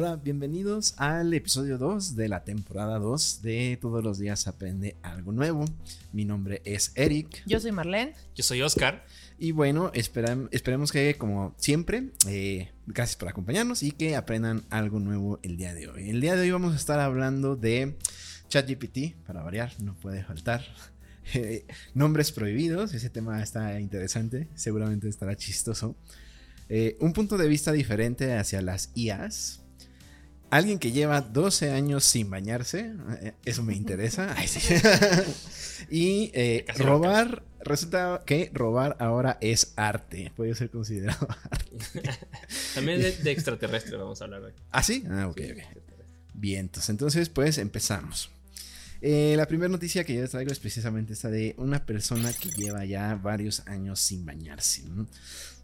Hola, bienvenidos al episodio 2 de la temporada 2 de Todos los días aprende algo nuevo. Mi nombre es Eric. Yo soy Marlene. Yo soy Oscar. Y bueno, esperemos que como siempre, eh, gracias por acompañarnos y que aprendan algo nuevo el día de hoy. El día de hoy vamos a estar hablando de ChatGPT, para variar, no puede faltar. Eh, nombres prohibidos, ese tema está interesante, seguramente estará chistoso. Eh, un punto de vista diferente hacia las IAs. Alguien que lleva 12 años sin bañarse, eh, eso me interesa. y robar, resulta que robar ahora es arte, puede ser considerado arte. También de, extraterrestre vamos a hablar hoy. ¿Ah, sí? Ah, ok, ok. Bien, entonces pues empezamos. Eh, la primera noticia que yo les traigo es precisamente esta de una persona que lleva ya varios años sin bañarse.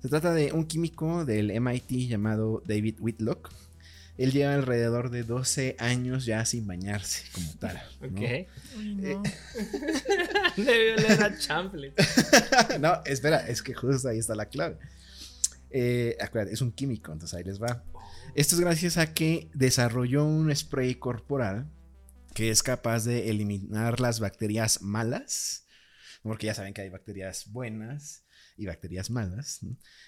Se trata de un químico del MIT llamado David Whitlock. Él lleva alrededor de 12 años ya sin bañarse como tal. Ok. no. Debió leer a Champlin. no, espera, es que justo ahí está la clave. Eh, acuérdate, es un químico, entonces ahí les va. Esto es gracias a que desarrolló un spray corporal que es capaz de eliminar las bacterias malas, porque ya saben que hay bacterias buenas y bacterias malas,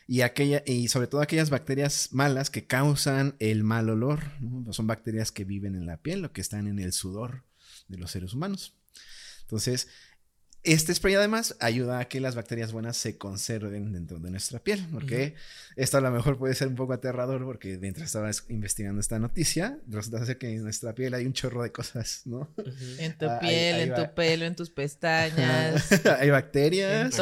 y, aquella, y sobre todo aquellas bacterias malas que causan el mal olor, son bacterias que viven en la piel o que están en el sudor de los seres humanos. Entonces, este spray además ayuda a que las bacterias buenas se conserven dentro de nuestra piel, porque esto a lo mejor puede ser un poco aterrador porque mientras estaba investigando esta noticia, resulta ser que en nuestra piel hay un chorro de cosas, ¿no? En tu ah, piel, en tu pelo, en tus pestañas. hay bacterias,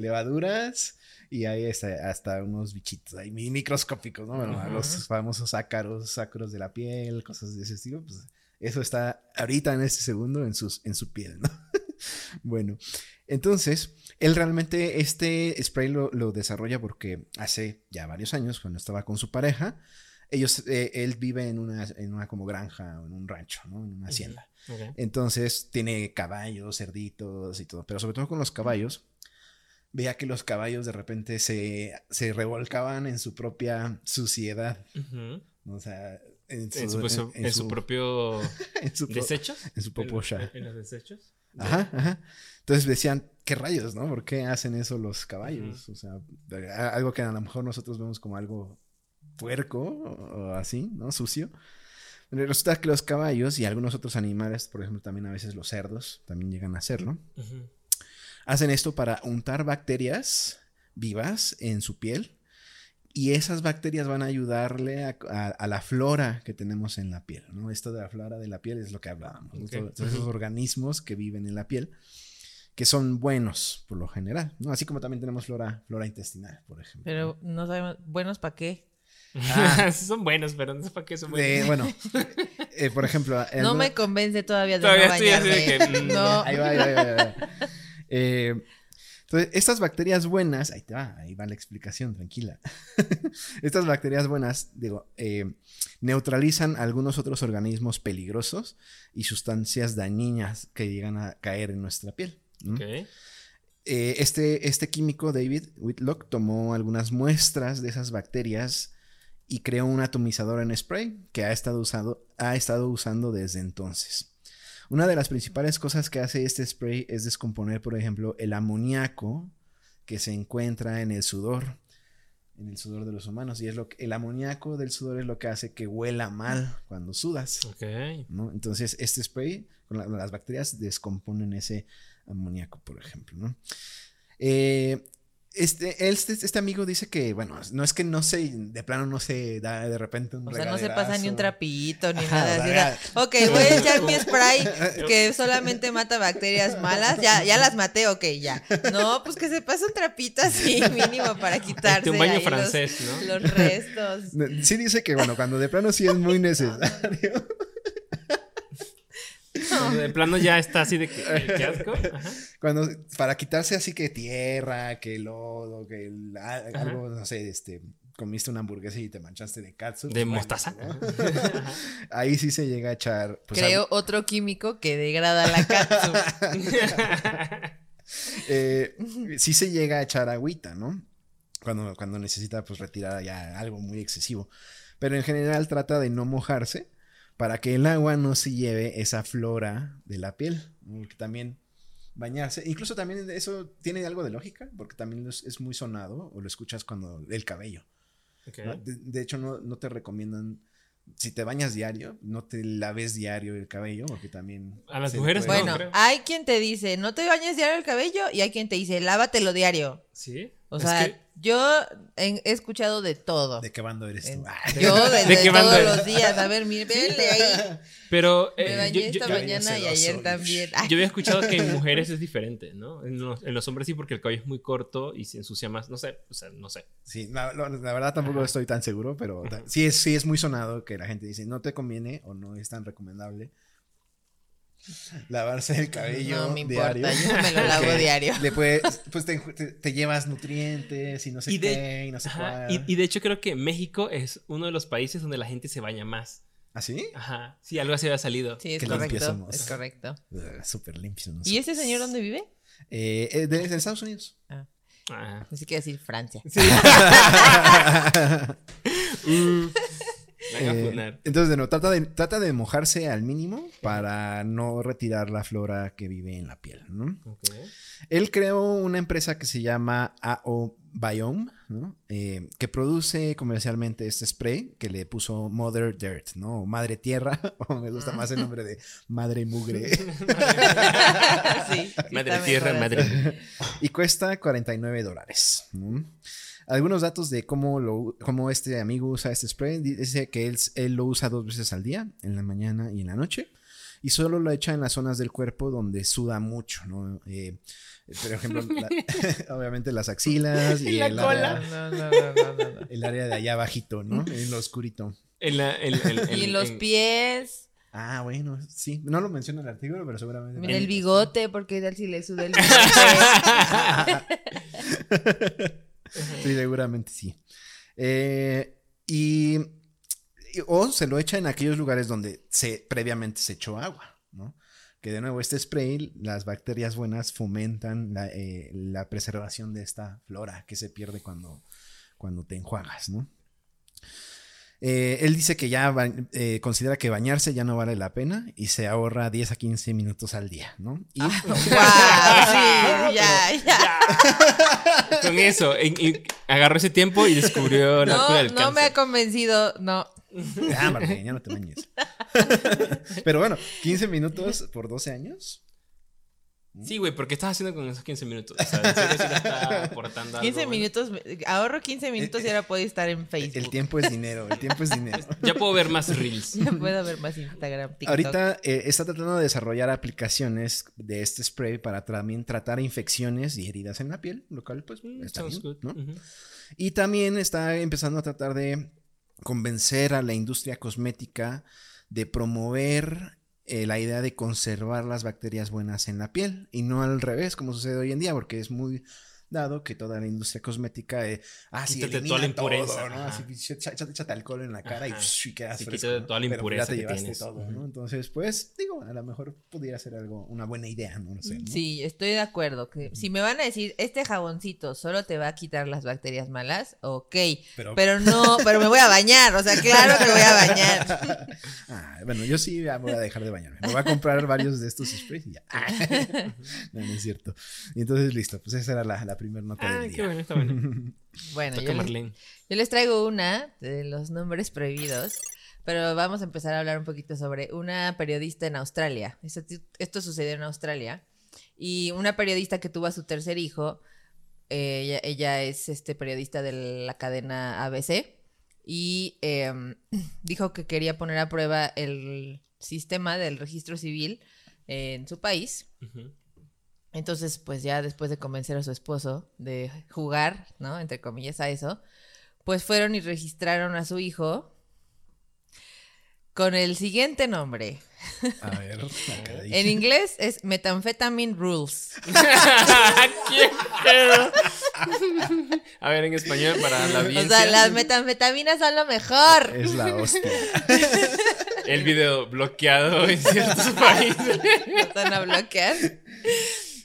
levaduras y hay hasta, unos bichitos ahí microscópicos, ¿no? Bueno, los famosos ácaros, ácaros de la piel, cosas de ese estilo, pues eso está ahorita en este segundo en, sus, en su piel, ¿no? bueno, entonces, él realmente este spray lo, desarrolla porque hace ya varios años, cuando estaba con su pareja, ellos, eh, él vive en una, en una como granja o en un rancho, ¿no? En una hacienda. Entonces, tiene caballos, cerditos y todo, pero sobre todo con los caballos, veía que los caballos de repente se, se revolcaban en su propia suciedad. O sea, en su, en su, propio desecho. En su poposha. En los desechos. Ajá, ajá. Entonces decían, ¿qué rayos, no? ¿Por qué hacen eso los caballos? O sea, algo que a lo mejor nosotros vemos como algo puerco o así, ¿no? Sucio. Resulta que los caballos y algunos otros animales, por ejemplo, también a veces los cerdos, también llegan a hacerlo. Hacen esto para untar bacterias vivas en su piel y esas bacterias van a ayudarle a, la flora que tenemos en la piel, ¿no? Esto de la flora de la piel es lo que hablábamos, esos organismos que viven en la piel, que son buenos por lo general, ¿no? Así como también tenemos flora, flora intestinal, por ejemplo. Pero no sabemos, ¿buenos para qué? Ah, son buenos, pero no sé para qué son buenos. bueno, eh, por ejemplo... no me convence todavía de todavía no bañarme. no. Ahí va, ahí va, ahí va. Eh, entonces, estas bacterias buenas, ahí te va, ahí va la explicación, tranquila. estas bacterias buenas, digo, eh, neutralizan algunos otros organismos peligrosos y sustancias dañinas que llegan a caer en nuestra piel. Eh, este, este químico, David Whitlock, tomó algunas muestras de esas bacterias y creó un atomizador en spray que ha estado, usado, ha estado usando desde entonces. Una de las principales cosas que hace este spray es descomponer, por ejemplo, el amoníaco que se encuentra en el sudor, en el sudor de los humanos. Y es lo que, el amoníaco del sudor es lo que hace que huela mal cuando sudas. ¿no? Entonces, este spray, con las bacterias, descomponen ese amoníaco, por ejemplo. ¿no? Eh, este, este, este, amigo dice que, bueno, no es que no se, de plano no se da de repente un O sea, no se pasa ni un trapito ni nada. ok, voy a echar mi spray que solamente mata bacterias malas. Ya, ya las maté, ok, ya. No, pues que se pase un trapito así mínimo para quitarse. un baño francés, los, ¿no? Los restos. Sí dice que, bueno, cuando de plano sí es muy necesario. De plano ya está así de que, ¿qué asco. Cuando, para quitarse así que tierra, que lodo, que algo, no sé, este, comiste una hamburguesa y te manchaste de katsu. De mostaza. Ahí sí se llega a echar. Pues, Creo otro químico que degrada la katsu. eh, sí se llega a echar agüita, ¿no? Cuando, cuando necesita pues retirar ya algo muy excesivo. Pero en general trata de no mojarse para que el agua no se lleve esa flora de la piel. Porque también bañarse, incluso también eso tiene algo de lógica, porque también es, muy sonado o lo escuchas cuando el cabello. De, hecho, no, no te recomiendan si te bañas diario, no te laves diario el cabello, porque también... A las mujeres Bueno, hay quien te dice, no te bañes diario el cabello, y hay quien te dice, lávatelo diario. ¿Sí? O sea, yo he, escuchado de todo. ¿De qué bando eres tú? yo de, todos los días. A ver, mire, ahí. Pero me eh, bañé esta mañana y ayer también. Yo había escuchado que en mujeres es diferente, ¿no? En los, hombres sí, porque el cabello es muy corto y se ensucia más. No sé, o sea, no sé. Sí, la, verdad tampoco estoy tan seguro, pero sí es, sí es muy sonado que la gente dice no te conviene o no es tan recomendable lavarse el cabello no me importa, Yo me lo lavo diario. Le puedes, pues te, llevas nutrientes y no sé qué y no sé cuál. Y, de hecho creo que México es uno de los países donde la gente se baña más. ¿Ah, sí? Ajá. Sí, algo así había salido. Sí, es correcto. Es correcto. Súper limpio. ¿Y ese señor dónde vive? Eh, eh de, Estados Unidos. Ah. Ah. Así que decir Francia. Sí. uh. Eh, entonces, de nuevo, trata de, trata de mojarse al mínimo para no retirar la flora que vive en la piel. Él creó una empresa que se llama AO Biome, eh, que produce comercialmente este spray que le puso Mother Dirt, ¿no? Madre Tierra, o me gusta más el nombre de Madre Mugre. madre Tierra, Madre. y cuesta 49 dólares algunos datos de cómo, lo, cómo este amigo usa este spray. Dice que él, él lo usa dos veces al día, en la mañana y en la noche. Y solo lo echa en las zonas del cuerpo donde suda mucho, ¿no? Eh, por ejemplo, obviamente las axilas y, la el, cola. Área, el área de allá abajito, ¿no? En lo oscurito. En la, y los pies. Ah, bueno, sí. No lo menciona el artículo, pero seguramente. En el bigote, porque tal si le suda el bigote. Sí, seguramente sí. Eh, y, o se lo echa en aquellos lugares donde se, previamente se echó agua, ¿no? Que de nuevo este spray, las bacterias buenas fomentan la, eh, la preservación de esta flora que se pierde cuando, cuando te enjuagas, ¿no? Eh, él dice que ya eh, considera que bañarse ya no vale la pena y se ahorra 10 a 15 minutos al día, ¿no? Y, ah, sí, ya, ya. Con eso, agarró ese tiempo y descubrió la cura del cáncer. No me ha convencido, no. Ya, Martín, ya no te bañes. Pero bueno, 15 minutos por 12 años. Sí, güey, porque estás haciendo con esos 15 minutos? O sea, en serio sí está aportando 15 minutos, ahorro 15 minutos y ahora puedo estar en Facebook. El tiempo es dinero, el tiempo es dinero. ya puedo ver más Reels. Ya puedo ver más Instagram, TikTok. Ahorita eh, está tratando de desarrollar aplicaciones de este spray para también tratar infecciones y heridas en la piel, lo cual pues mm, está bien, ¿no? Y también está empezando a tratar de convencer a la industria cosmética de promover eh, la idea de conservar las bacterias buenas en la piel y no al revés como sucede hoy en día porque es muy dado que toda la industria cosmética eh, ah, sí, toda la impureza, ¿no? Así, échate alcohol en la cara y, y quedas fresco, toda la impureza pero ya te llevaste todo, ¿no? Entonces, pues, digo, a lo mejor pudiera ser algo, una buena idea, no, sé. Sí, estoy de acuerdo. Que si me van a decir, este jaboncito solo te va a quitar las bacterias malas, ok, pero, pero no, pero me voy a bañar, o sea, claro que me voy a bañar. ah, bueno, yo sí voy a dejar de bañarme. Me voy a comprar varios de estos sprays y ya. no, no es cierto. Y entonces, listo, pues esa era la, la primer nota ah, qué bueno, está bueno. bueno, yo les, yo les, traigo una de los nombres prohibidos, pero vamos a empezar a hablar un poquito sobre una periodista en Australia. Esto, esto sucedió en Australia. Y una periodista que tuvo a su tercer hijo, eh, ella, es este periodista de la cadena ABC, y em, dijo que quería poner a prueba el sistema del registro civil en su país. Entonces, pues ya después de convencer a su esposo de jugar, ¿no? Entre comillas a eso, pues fueron y registraron a su hijo con el siguiente nombre. A ver, en inglés es Methamphetamine Rules. ¿Qué pedo? A ver, en español para la audiencia. O sea, las metanfetaminas son lo mejor. Es la hostia. El video bloqueado en ciertos países. ¿No están a bloquear?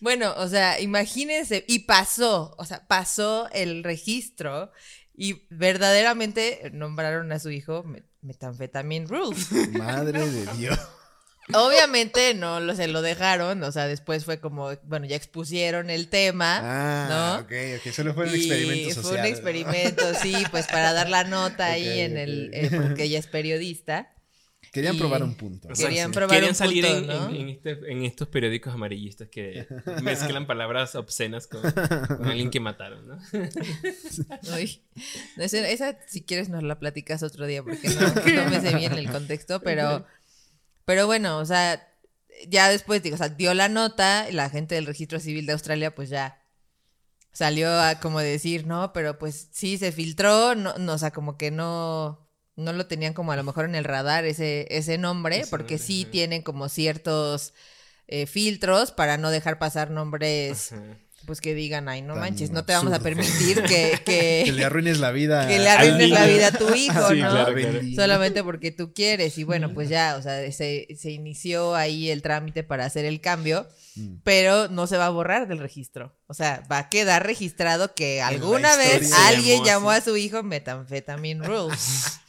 Bueno, o sea, imagínense, y pasó, o sea, pasó el registro Y verdaderamente nombraron a su hijo Me- Metanfetamine Rules. Madre de Dios. Obviamente no lo, se lo dejaron, o sea, después fue como, bueno, ya expusieron el tema. Ah, ¿no? ok, ok. Solo fue un y experimento social. fue un ¿no? experimento, sí, pues para dar la nota ahí en el, eh, porque ella es periodista. Querían y- probar un punto. O sea, Querían sí. probar Querían un salir punto, en, ¿no? en- en este- en estos periódicos amarillistas que mezclan palabras obscenas con, con alguien que mataron, ¿no? Uy, no, esa, esa, si quieres nos la platicas otro día porque no, no me sé bien el contexto, pero, pero bueno, o sea, ya después, digo, o sea, dio la nota, la gente del registro civil de Australia pues ya salió a como decir, no, pero pues sí se filtró, no, no o sea, como que no, no lo tenían como a lo mejor en el radar ese, ese nombre, Ese porque nombre, sí ajá. tienen como ciertos eh, filtros para no dejar pasar nombres Ajá. pues que digan, ay, no Tan manches, no te vamos a permitir que, que, Que le arruines la vida. que le arruines la vida a tu hijo, Sí, ¿no? claro. Solamente porque tú quieres. Y bueno, pues ya, o sea, se, se inició ahí el trámite para hacer el cambio, Mm. pero no se va a borrar del registro. O sea, va a quedar registrado que alguna vez alguien llamó a su hijo Metanfetamine Rules.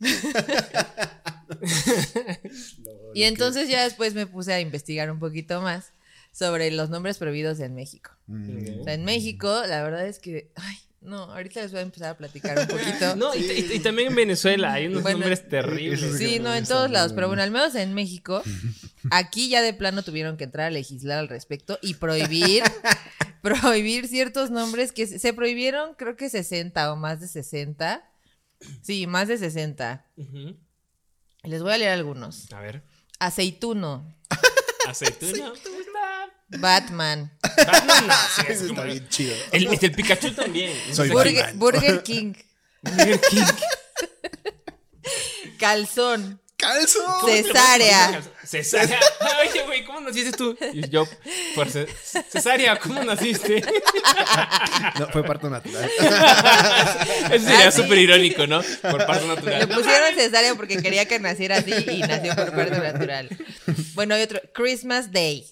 y entonces ya después me puse a investigar un poquito más sobre los nombres prohibidos en México. Mm. O sea, en México, la verdad es que, ay, no, ahorita les voy a empezar a platicar un poquito. No, y, y- y también en Venezuela hay unos Bueno, nombres terribles. Sí, no, en todos lados, pero bueno. al menos en México, aquí ya de plano tuvieron que entrar a legislar al respecto y prohibir, prohibir ciertos nombres que se se prohibieron, creo que 60 o más de 60. Sí, más de 60. Ujú. Les voy a leer algunos. A ver. Aceituno, Aceituna. Batman, Batman, no, sí, es está bien chido. el, el Pikachu también. Soy. Burger King, Burger King. Calzón, ¡Calzo! Cesárea. Cesárea. Oye, güey, ¿cómo naciste tú? Y yo, por ce- cesárea, ¿cómo naciste? No, fue parto natural. Eso sería Ah, súper irónico, ¿no? Por parto Le natural. pusieron cesárea porque quería que naciera así y nació por parto natural. Bueno, hay otro, Christmas Day.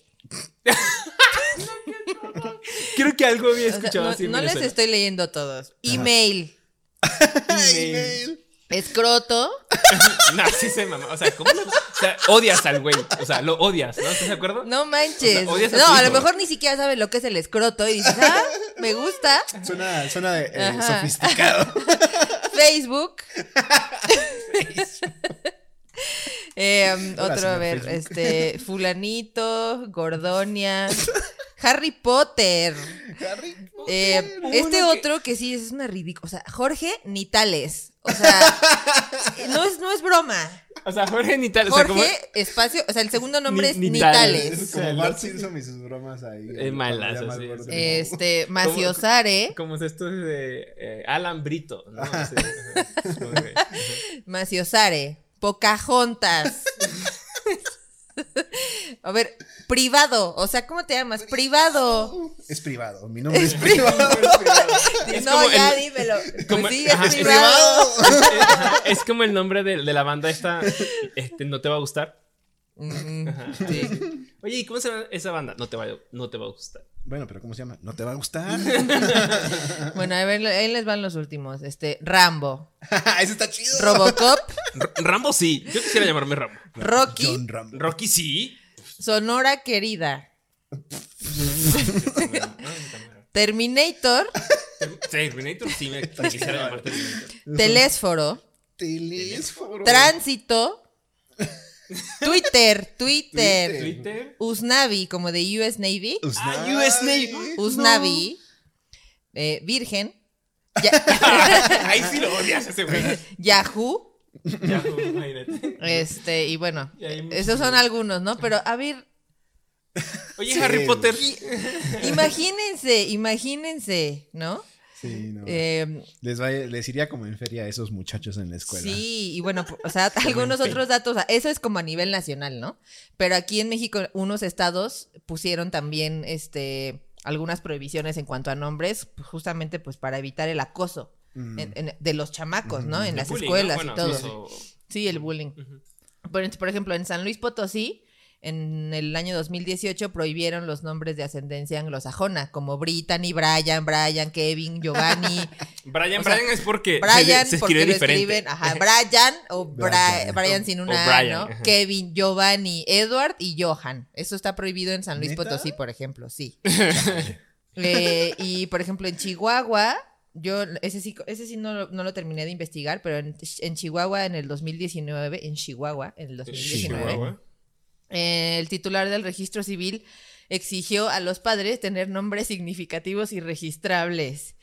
Creo que algo había O sea, escuchado no así no les estoy leyendo todos. Email, Email. Escroto, No, sí se mamá. O sea, ¿cómo lo- O sea, odias al güey. O sea, lo odias, ¿no? ¿Estás de acuerdo? no manches. O sea, odias a no, a lo mejor ni siquiera sabe lo que es el escroto y dices, ah, me gusta. Suena, suena eh, sofisticado. Facebook. Eh, Hola, otro, a ver, Facebook. este, fulanito, Gordonia, Harry Potter. Harry Eh, Potter. este que- otro que sí es una ridícula. O sea, Jorge Nitales. O sea, no es, no es broma. O sea, Jorge ni tal. O sea, Jorge, como. espacio, o sea, el segundo nombre es Ni- Nitales. Nitales. Es como Bart Simpson y sus bromas ahí. Eh. Este, Maciosare, Como es esto de eh, Alan Brito, ¿no? Como. Maciosare, Pocahontas. A ver, privado, o sea, ¿cómo te llamas? Privado. Es privado. Mi nombre es privado. Es no, como ya el- dímelo. como- Pues sí, es ajá, es privado. Es como el nombre de, de la banda esta. Este, ¿no te va a gustar? Mm, sí. Oye, ¿y cómo se llama esa banda? No te va, no te va a gustar. Bueno, pero ¿cómo se llama? ¿No te va a gustar? Bueno, a ver, ahí les van los últimos. Este, Rambo, Ese está chido. Robocop, R- Rambo sí. Yo quisiera llamarme Rambo. Rocky, John Rambo. Rocky sí. Sonora Querida, Terminator, Terminator sí me quisiera llamar Terminator. Telésforo, Telésforo. Tránsito, Twitter, Twitter, Twitter. Twitter. Usnavi, como de US Navy, Ah, US Navy. Usnavi, eh, Virgen, Ya- Ahí sí lo odias ese güey. Yahoo, Ya, imagínate. este, y bueno, Y esos son algunos, ¿no? Pero a ver, Oye, Sí. Harry Potter. imagínense, imagínense, ¿no? Sí, no. Eh, les, va, les iría como en feria a esos muchachos en la escuela. Sí, y bueno, o sea, algunos en otros datos, o sea, eso es como a nivel nacional, ¿no? Pero aquí en México unos estados pusieron también este algunas prohibiciones en cuanto a nombres, pues, justamente pues para evitar el acoso Mm. en- en- de los chamacos, ¿no? En El las bullying, escuelas ¿no? y todo. eso- Sí, el bullying. Por ejemplo, en San Luis Potosí, en el año 2018 prohibieron los nombres de ascendencia anglosajona, como Brittany, Brian, Brian, Kevin, Giovanni. Brian, O sea, Brian es porque Brian, se, se porque lo diferente. escriben, ajá, Brian o Bri- Brian. Brian, sin O una Brian, A, ¿no? ajá. Kevin, Giovanni, Edward y Johan. Eso está prohibido en San Luis ¿Neta? Potosí, por ejemplo, sí. Eh, y por ejemplo, en Chihuahua, yo ese sí, ese sí no, lo- no lo terminé de investigar, pero en, en Chihuahua en el 2019, en Chihuahua en el 2019, Chihuahua. Eh, el titular del registro civil exigió a los padres tener nombres significativos y registrables.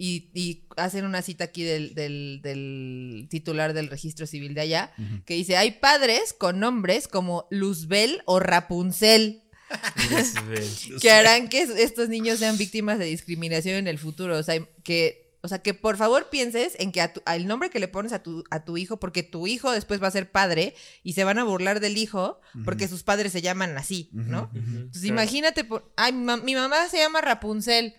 Y, y hacen una cita aquí del, del- del titular del registro civil de allá, que dice, hay padres con nombres como Luzbel o Rapunzel que harán que es- estos niños sean víctimas de discriminación en el futuro. O sea, que, o sea, que por favor pienses en que a tu- al nombre que le pones a tu, a tu hijo, porque tu hijo después va a ser padre y se van a burlar del hijo porque sus padres se llaman así, ¿no? Entonces imagínate, por, ay, mi, mam- mi mamá se llama Rapunzel.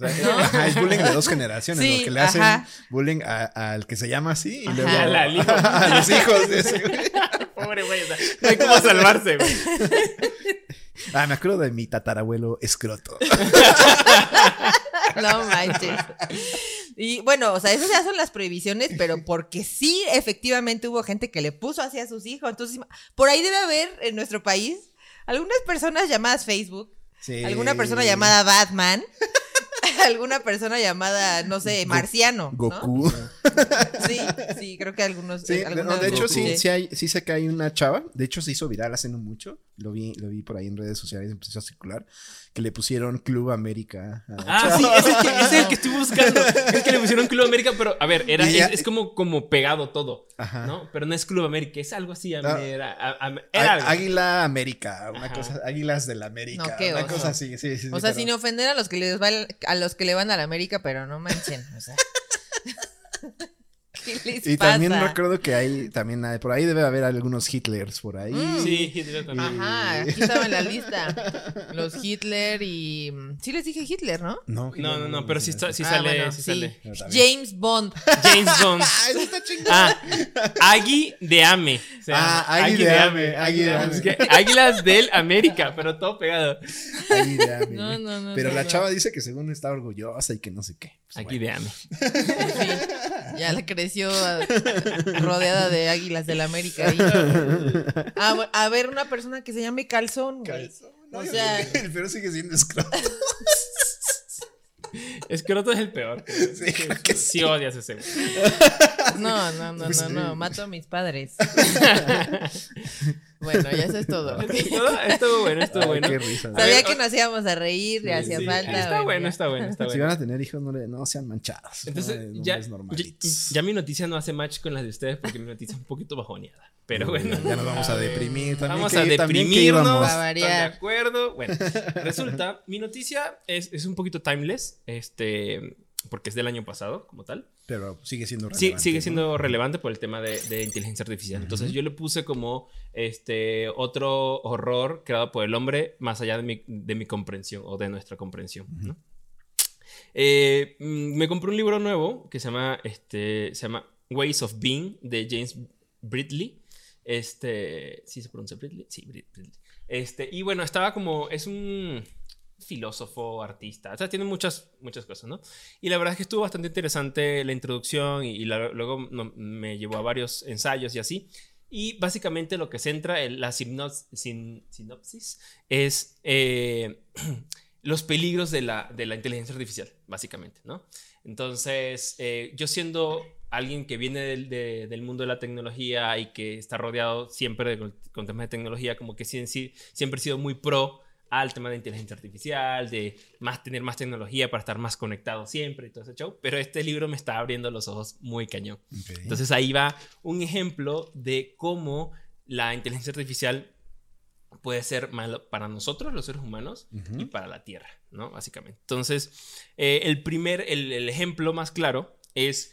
O sea, ajá, es bullying de dos generaciones, Sí, lo que le hacen ajá. bullying a- al que se llama así y Ajá. luego a los hijos de ese güey. Pobre güey, o sea, no hay cómo salvarse, güey. Ah, me acuerdo de mi tatarabuelo escroto. No manches. Y bueno, o sea, esas ya son las prohibiciones, pero porque sí, efectivamente hubo gente que le puso así a sus hijos. Entonces, por ahí debe haber en nuestro país algunas personas llamadas Facebook, Sí. alguna persona llamada Batman, alguna persona llamada, no sé, Marciano. ¿no? Goku. Sí, sí, creo que algunos. Sí, de, algunos no, de hecho Goku. sí, sí, hay, sí sé que hay una chava, de hecho se hizo viral hace no mucho, lo vi, lo vi por ahí en redes sociales, empezó a circular, que le pusieron Club América. Ah, chava. sí, ese es, el que, ese es el que estoy buscando. Es que le pusieron Club América, pero a ver, era, es, es como, como pegado todo, Ajá. ¿no? Pero no es Club América, es algo así. No. Era, a- era algo. Águila América, una Ajá. cosa, Águilas del América, No, qué una oso. cosa así, sí, sí. O sí, sea, pero- sin ofender a los que les va a los que le van a la América, pero no manchen. O sea. ¿Qué les Y también pasa? recuerdo que hay, también hay- por ahí debe haber algunos Hitlers por ahí. Mm. Sí, Hitler también. Ajá, aquí estaba en la lista. Los Hitler y. Sí les dije Hitler, ¿no? No, No, no, no, pero sí, está, sí Ah, sale, bueno, sí sí. sale. También. James Bond. James Bond. Ah, eso está chingón. Ah, Agui de Ame. se Ah, llama. Agui de Ame, Agui de Ame. que Águilas del América, pero todo pegado. Águila, güey. No, no, no, Pero no, la no. chava dice que según está orgullosa y que no sé qué. Pues, Aquí bueno. de Ame. Sí, ya le creció a- rodeada de águilas del América. a ver, una persona que se llame Calzón. güey. Calzón, no, O sea- el peor sigue siendo escroto. Escroto es el peor. Sí, que Sí odias ese. No, no, no, no, sí. no. Mato a mis padres. bueno, ya eso es todo. Todo- Estuvo bueno, estuvo Ay, bueno. qué risa. ¿no? Sabía ver, que nos íbamos a reír, le Sí, hacía sí. falta. Está bueno, está bueno, está Si bueno. van a tener hijos, no, le- no sean manchados. Entonces, no, ya, ya, ya mi noticia no hace match con las de ustedes porque mi noticia es un poquito bajoneada. Pero bueno. Ya nos vamos a deprimir. También Vamos que- a deprimirnos. íbamos. Va a ¿están de acuerdo? Bueno, resulta, mi noticia es, es un poquito timeless, este, porque es del año pasado, como tal. Pero sigue siendo Sí, relevante. sigue ¿no? siendo relevante por el tema de, de inteligencia artificial. Entonces yo le puse como este otro horror creado por el hombre más allá de mi, de mi comprensión o de nuestra comprensión. ¿no? Eh, mm, me compré un libro nuevo que se llama, este, se llama Ways of Being de James Bridley. Este, ¿sí se pronuncia Bridley? Sí, Brid- Bridley. Este, y bueno, estaba como, es un filósofo, artista, o sea, tiene muchas, muchas cosas, ¿no? Y la verdad es que estuvo bastante interesante la introducción y, y la- luego no- me llevó a varios ensayos y así. Y básicamente lo que centra en la sinopsis, sin- sinopsis es eh, los peligros de la, de la inteligencia artificial, básicamente, ¿no? Entonces, eh, yo siendo alguien que viene del, de- del mundo de la tecnología y que está rodeado siempre de- con, temas de tecnología, como que siempre he sido muy pro al tema de inteligencia artificial, de más tener más tecnología para estar más conectado siempre y todo ese show. Pero este libro me está abriendo los ojos muy cañón. Entonces ahí va un ejemplo de cómo la inteligencia artificial puede ser malo para nosotros, los seres humanos, y para la Tierra, ¿no? Básicamente. Entonces, eh, el primer, el, el ejemplo más claro es,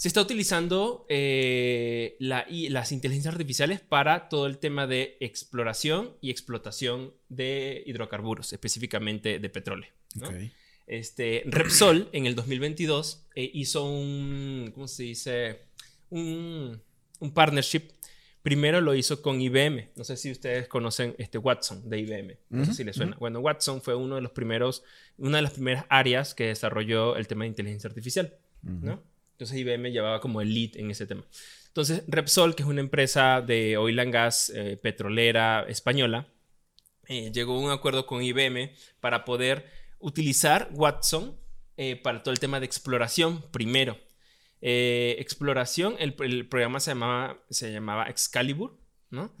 se está utilizando eh, la, y las inteligencias artificiales para todo el tema de exploración y explotación de hidrocarburos, específicamente de petróleo. Este, Repsol en el 2022 eh, hizo un, ¿cómo se dice? Un, un partnership Primero lo hizo con IBM. No sé si ustedes conocen este Watson de IBM. No sé si les suena. Bueno, Watson fue uno de los primeros, una de las primeras áreas que desarrolló el tema de inteligencia artificial, ¿no? Entonces IBM llevaba como el lead en ese tema. Entonces Repsol, que es una empresa de oil and gas eh, petrolera española, eh, llegó a un acuerdo con IBM para poder utilizar Watson eh, para todo el tema de exploración primero. exploración, el, programa se llamaba, se llamaba Excalibur, ¿no?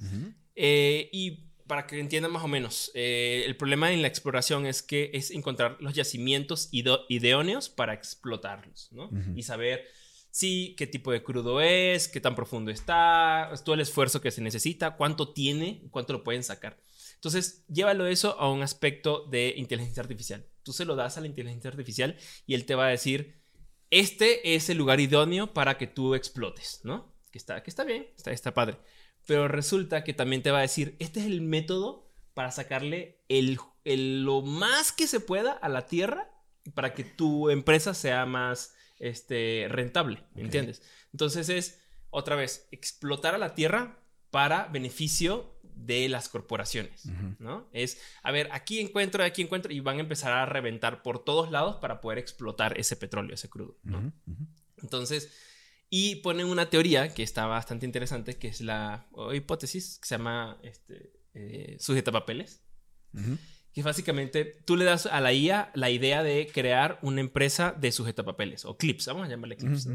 y para que entiendan más o menos, el problema en la exploración es que es encontrar los yacimientos idóneos para explotarlos, ¿no? Y saber sí, qué tipo de crudo es, qué tan profundo está, todo el esfuerzo que se necesita, cuánto tiene, cuánto lo pueden sacar. Entonces, llévalo eso a un aspecto de inteligencia artificial. Tú se lo das a la inteligencia artificial y él te va a decir, este es el lugar idóneo para que tú explotes, ¿no? Que está, que está bien, está, está padre. Pero resulta que también te va a decir, este es el método para sacarle el, lo más que se pueda a la tierra para que tu empresa sea más este, rentable, ¿me entiendes? Entonces es, otra vez, explotar a la tierra para beneficio de las corporaciones, ¿no? Es, a ver, aquí encuentro, aquí encuentro, y van a empezar a reventar por todos lados para poder explotar ese petróleo, ese crudo, ¿no? Entonces, y ponen una teoría que está bastante interesante, que es la hipótesis, que se llama este, eh, sujeta papeles. Que básicamente tú le das a la IA la idea de crear una empresa de sujetapapeles o clips, vamos a llamarle clips,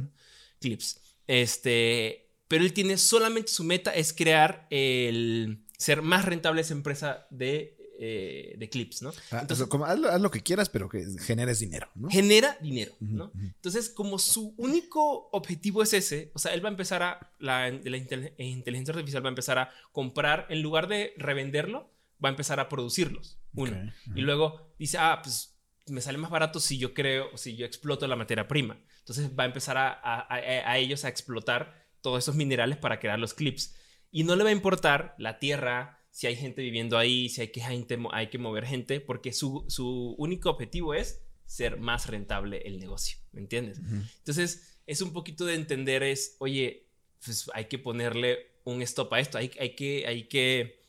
Clips. Este, pero él tiene solamente su meta es crear el ser más rentable esa empresa de, eh, de clips, ¿no? Ah, Entonces, como, haz, lo, que quieras, pero que generes dinero, ¿no? Genera dinero, ¿no? Entonces, como su único objetivo es ese, o sea, él va a empezar a, la, la inteligencia artificial va a empezar a comprar, en lugar de revenderlo, va a empezar a producirlos. Uno. Y luego dice, ah, pues me sale más barato si yo creo, si yo exploto la materia prima. Entonces va a empezar a, a, ellos a explotar todos esos minerales para crear los clips. Y no le va a importar la tierra, si hay gente viviendo ahí, si hay que, hay que mover gente, porque su, su único objetivo es ser más rentable el negocio, ¿me entiendes? Entonces, es un poquito de entender es, oye, pues hay que ponerle un stop a esto, hay, hay que, hay que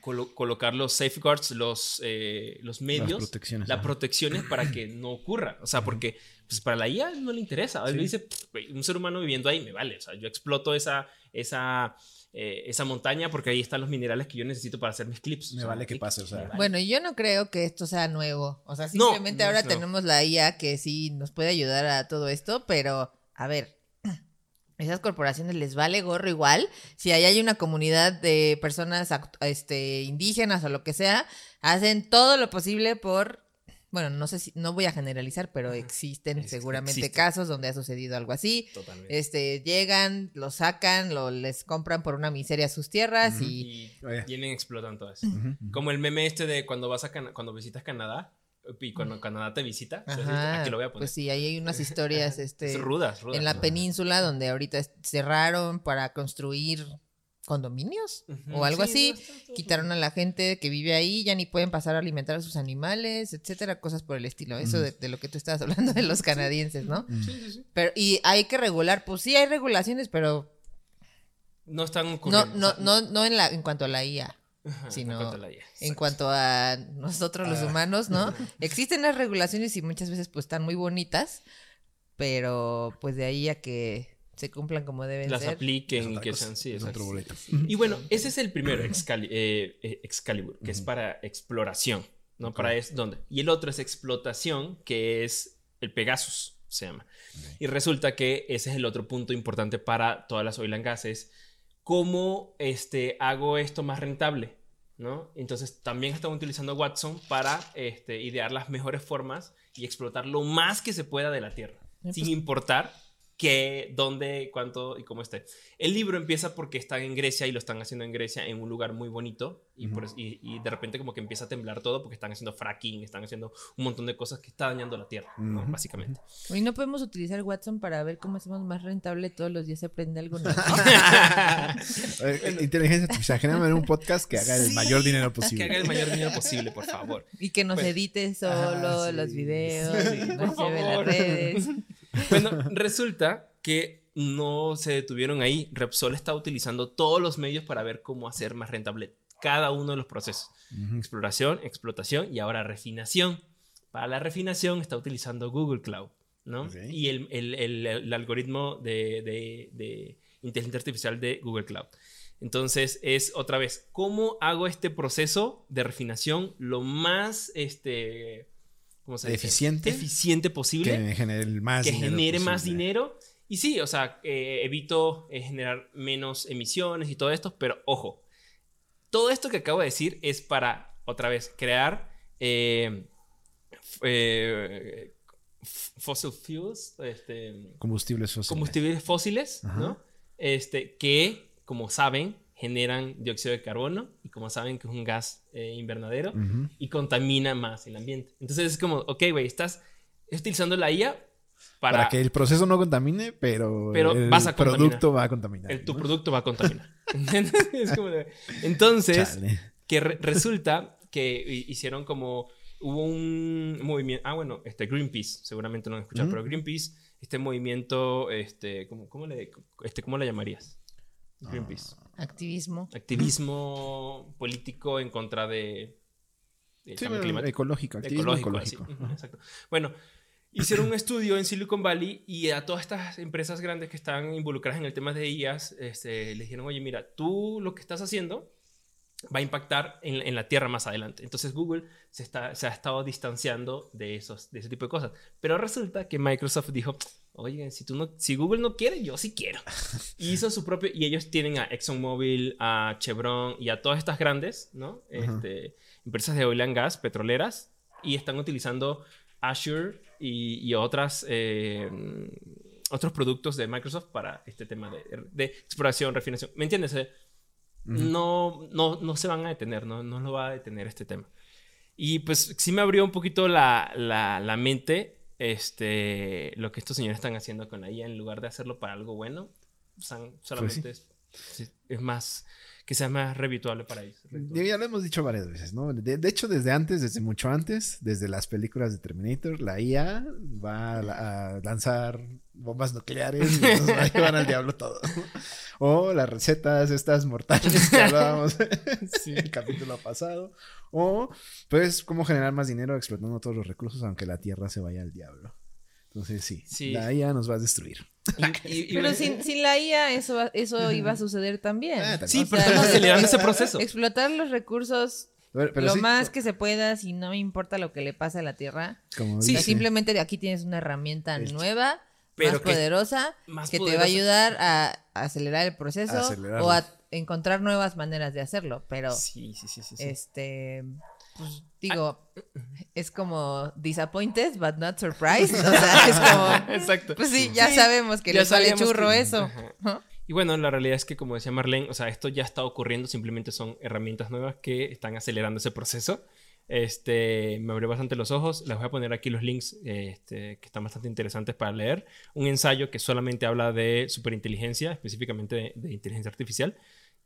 colocar los safeguards, los, eh, los medios, las protecciones, las protecciones para que no ocurra. O sea, porque pues, para la IA no le interesa. Él dice, un ser humano viviendo ahí me vale. O sea, yo exploto esa, esa, eh, esa montaña porque ahí están los minerales que yo necesito para hacer mis clips. Me vale que pase. O sea. Bueno, yo no creo que esto sea nuevo. O sea, simplemente ahora tenemos la IA que sí nos puede ayudar a todo esto, pero a ver, esas corporaciones les vale gorro igual. Si ahí hay una comunidad de personas este, indígenas o lo que sea, hacen todo lo posible por. Bueno, no sé si, no voy a generalizar, pero existen seguramente casos donde ha sucedido algo así. Totalmente. Este, llegan, lo sacan, lo les compran por una miseria sus tierras y... y vienen explotando todo eso. Como el meme este de cuando vas a cuando visitas Canadá, y cuando Canadá te visita, pues, aquí lo voy a poner. Pues sí, ahí hay unas historias este, rudas, en la península donde ahorita cerraron para construir condominios o algo así. Quitaron a la gente que vive ahí, ya ni pueden pasar a alimentar a sus animales, etcétera, cosas por el estilo. Eso de, lo que tú estabas hablando de los canadienses, ¿no? Sí, sí, sí. Pero, y hay que regular, pues sí hay regulaciones, pero. No están No, no, no, no en, la, en cuanto a la IA sino en cuanto a nosotros los ah. humanos, ¿no? Existen las regulaciones y muchas veces pues están muy bonitas, pero pues de ahí a que se cumplan como deben Las ser. Las apliquen y que sean, sí, es otro boleto. Y bueno, ese es el primero, eh, eh, Excalibur, que es para exploración, ¿no? Para es dónde. Y el otro es explotación, que es el Pegasus, se llama. Y resulta que ese es el otro punto importante para todas las oil and gases ¿cómo este, hago esto más rentable? ¿no? Entonces también estamos utilizando Watson para este, idear las mejores formas y explotar lo más que se pueda de la Tierra, sin pues importar qué, dónde, cuánto y cómo esté. El libro empieza porque están en Grecia y lo están haciendo en Grecia en un lugar muy bonito y, y, de repente como que empieza a temblar todo porque están haciendo fracking, están haciendo un montón de cosas que está dañando la tierra, básicamente. Hoy no podemos utilizar Watson para ver cómo hacemos más rentable todos los días se aprende algo nuevo. Eh, inteligencia artificial, genérame un podcast que haga el mayor dinero posible. Que haga el mayor dinero posible, por favor. Y que nos pues, edite solo los videos, y nos lleve las redes. Bueno, resulta que no se detuvieron ahí. Repsol está utilizando todos los medios para ver cómo hacer más rentable cada uno de los procesos. Exploración, explotación y ahora refinación. Para la refinación está utilizando Google Cloud, ¿no? Y el, el, el, algoritmo de, de, de inteligencia artificial de Google Cloud. Entonces es otra vez, ¿cómo hago este proceso de refinación lo más este, ¿cómo se eficiente, eficiente posible? Que genere más que genere más dinero. Y sí, o sea, eh, evito eh, generar menos emisiones y todo esto, pero ojo, todo esto que acabo de decir es para, otra vez, crear eh, fossil fuels, este, combustibles fósiles, combustibles fósiles ¿no? Este, que como saben, generan dióxido de carbono y como saben que es un gas eh, invernadero y contamina más el ambiente. Entonces es como, ok, güey, estás utilizando la IA para, para, que el proceso no contamine, pero, el producto va a contaminar. El, tu producto va a contaminar. entonces, que resulta que hicieron como, hubo un movimiento, ah, bueno, este Greenpeace, seguramente no han escuchado, pero Greenpeace, este movimiento, este, ¿cómo, cómo le, este, ¿cómo le llamarías? Greenpeace. Activismo. Activismo político en contra de. Ecológico, activismo ecológico. exacto. Bueno, hicieron un estudio en Silicon Valley y a todas estas empresas grandes que están involucradas en el tema de IAS, este, les dijeron, oye, mira, tú lo que estás haciendo va a impactar en, la Tierra más adelante. Entonces Google se, está, se ha estado distanciando de, esos, de ese tipo de cosas. Pero resulta que Microsoft dijo, oye, si, tú no, si Google no quiere, yo sí quiero. Y hizo su propio, y ellos tienen a ExxonMobil, a Chevron y a todas estas grandes, ¿no? Este, empresas de oil and gas, petroleras, y están utilizando Azure y, otras... Eh, otros productos de Microsoft para este tema de, exploración, refinación. ¿Me entiendes? Eh, no, no, no se van a detener, no, no lo va a detener este tema. Y pues sí me abrió un poquito la, la, la mente este, lo que estos señores están haciendo con la IA en lugar de hacerlo para algo bueno, solamente pues es, es, más que sea más revituable para ellos. Ya lo hemos dicho varias veces, ¿no? De, hecho, desde antes, desde mucho antes, desde las películas de Terminator, la IA va a, lanzar bombas nucleares y nos va a llevar al diablo todo. O las recetas estas mortales que hablábamos en el capítulo pasado. O, pues, cómo generar más dinero explotando todos los recursos aunque la Tierra se vaya al diablo. Entonces, sí, la IA nos va a destruir. Pero sin, sin, la IA eso, eso iba a suceder también. Ah, sí, pero estamos acelerando ese proceso. Explotar los recursos lo más que se pueda, si no importa lo que le pase a la Tierra. sí, simplemente aquí tienes una herramienta nueva, más, poderosa, que te va a ayudar a, acelerar el proceso o a encontrar nuevas maneras de hacerlo. Pero, sí, sí, sí, este, pues, digo, es como disappointed but not surprised. O sea, es como. Exacto. Pues sí, ya sabemos que le sale churro eso. Y bueno, la realidad es que, como decía Marlene, o sea, esto ya está ocurriendo, simplemente son herramientas nuevas que están acelerando ese proceso. Este, me abrió bastante los ojos. Les voy a poner aquí los links este, que están bastante interesantes para leer. Un ensayo que solamente habla de superinteligencia, específicamente de inteligencia artificial.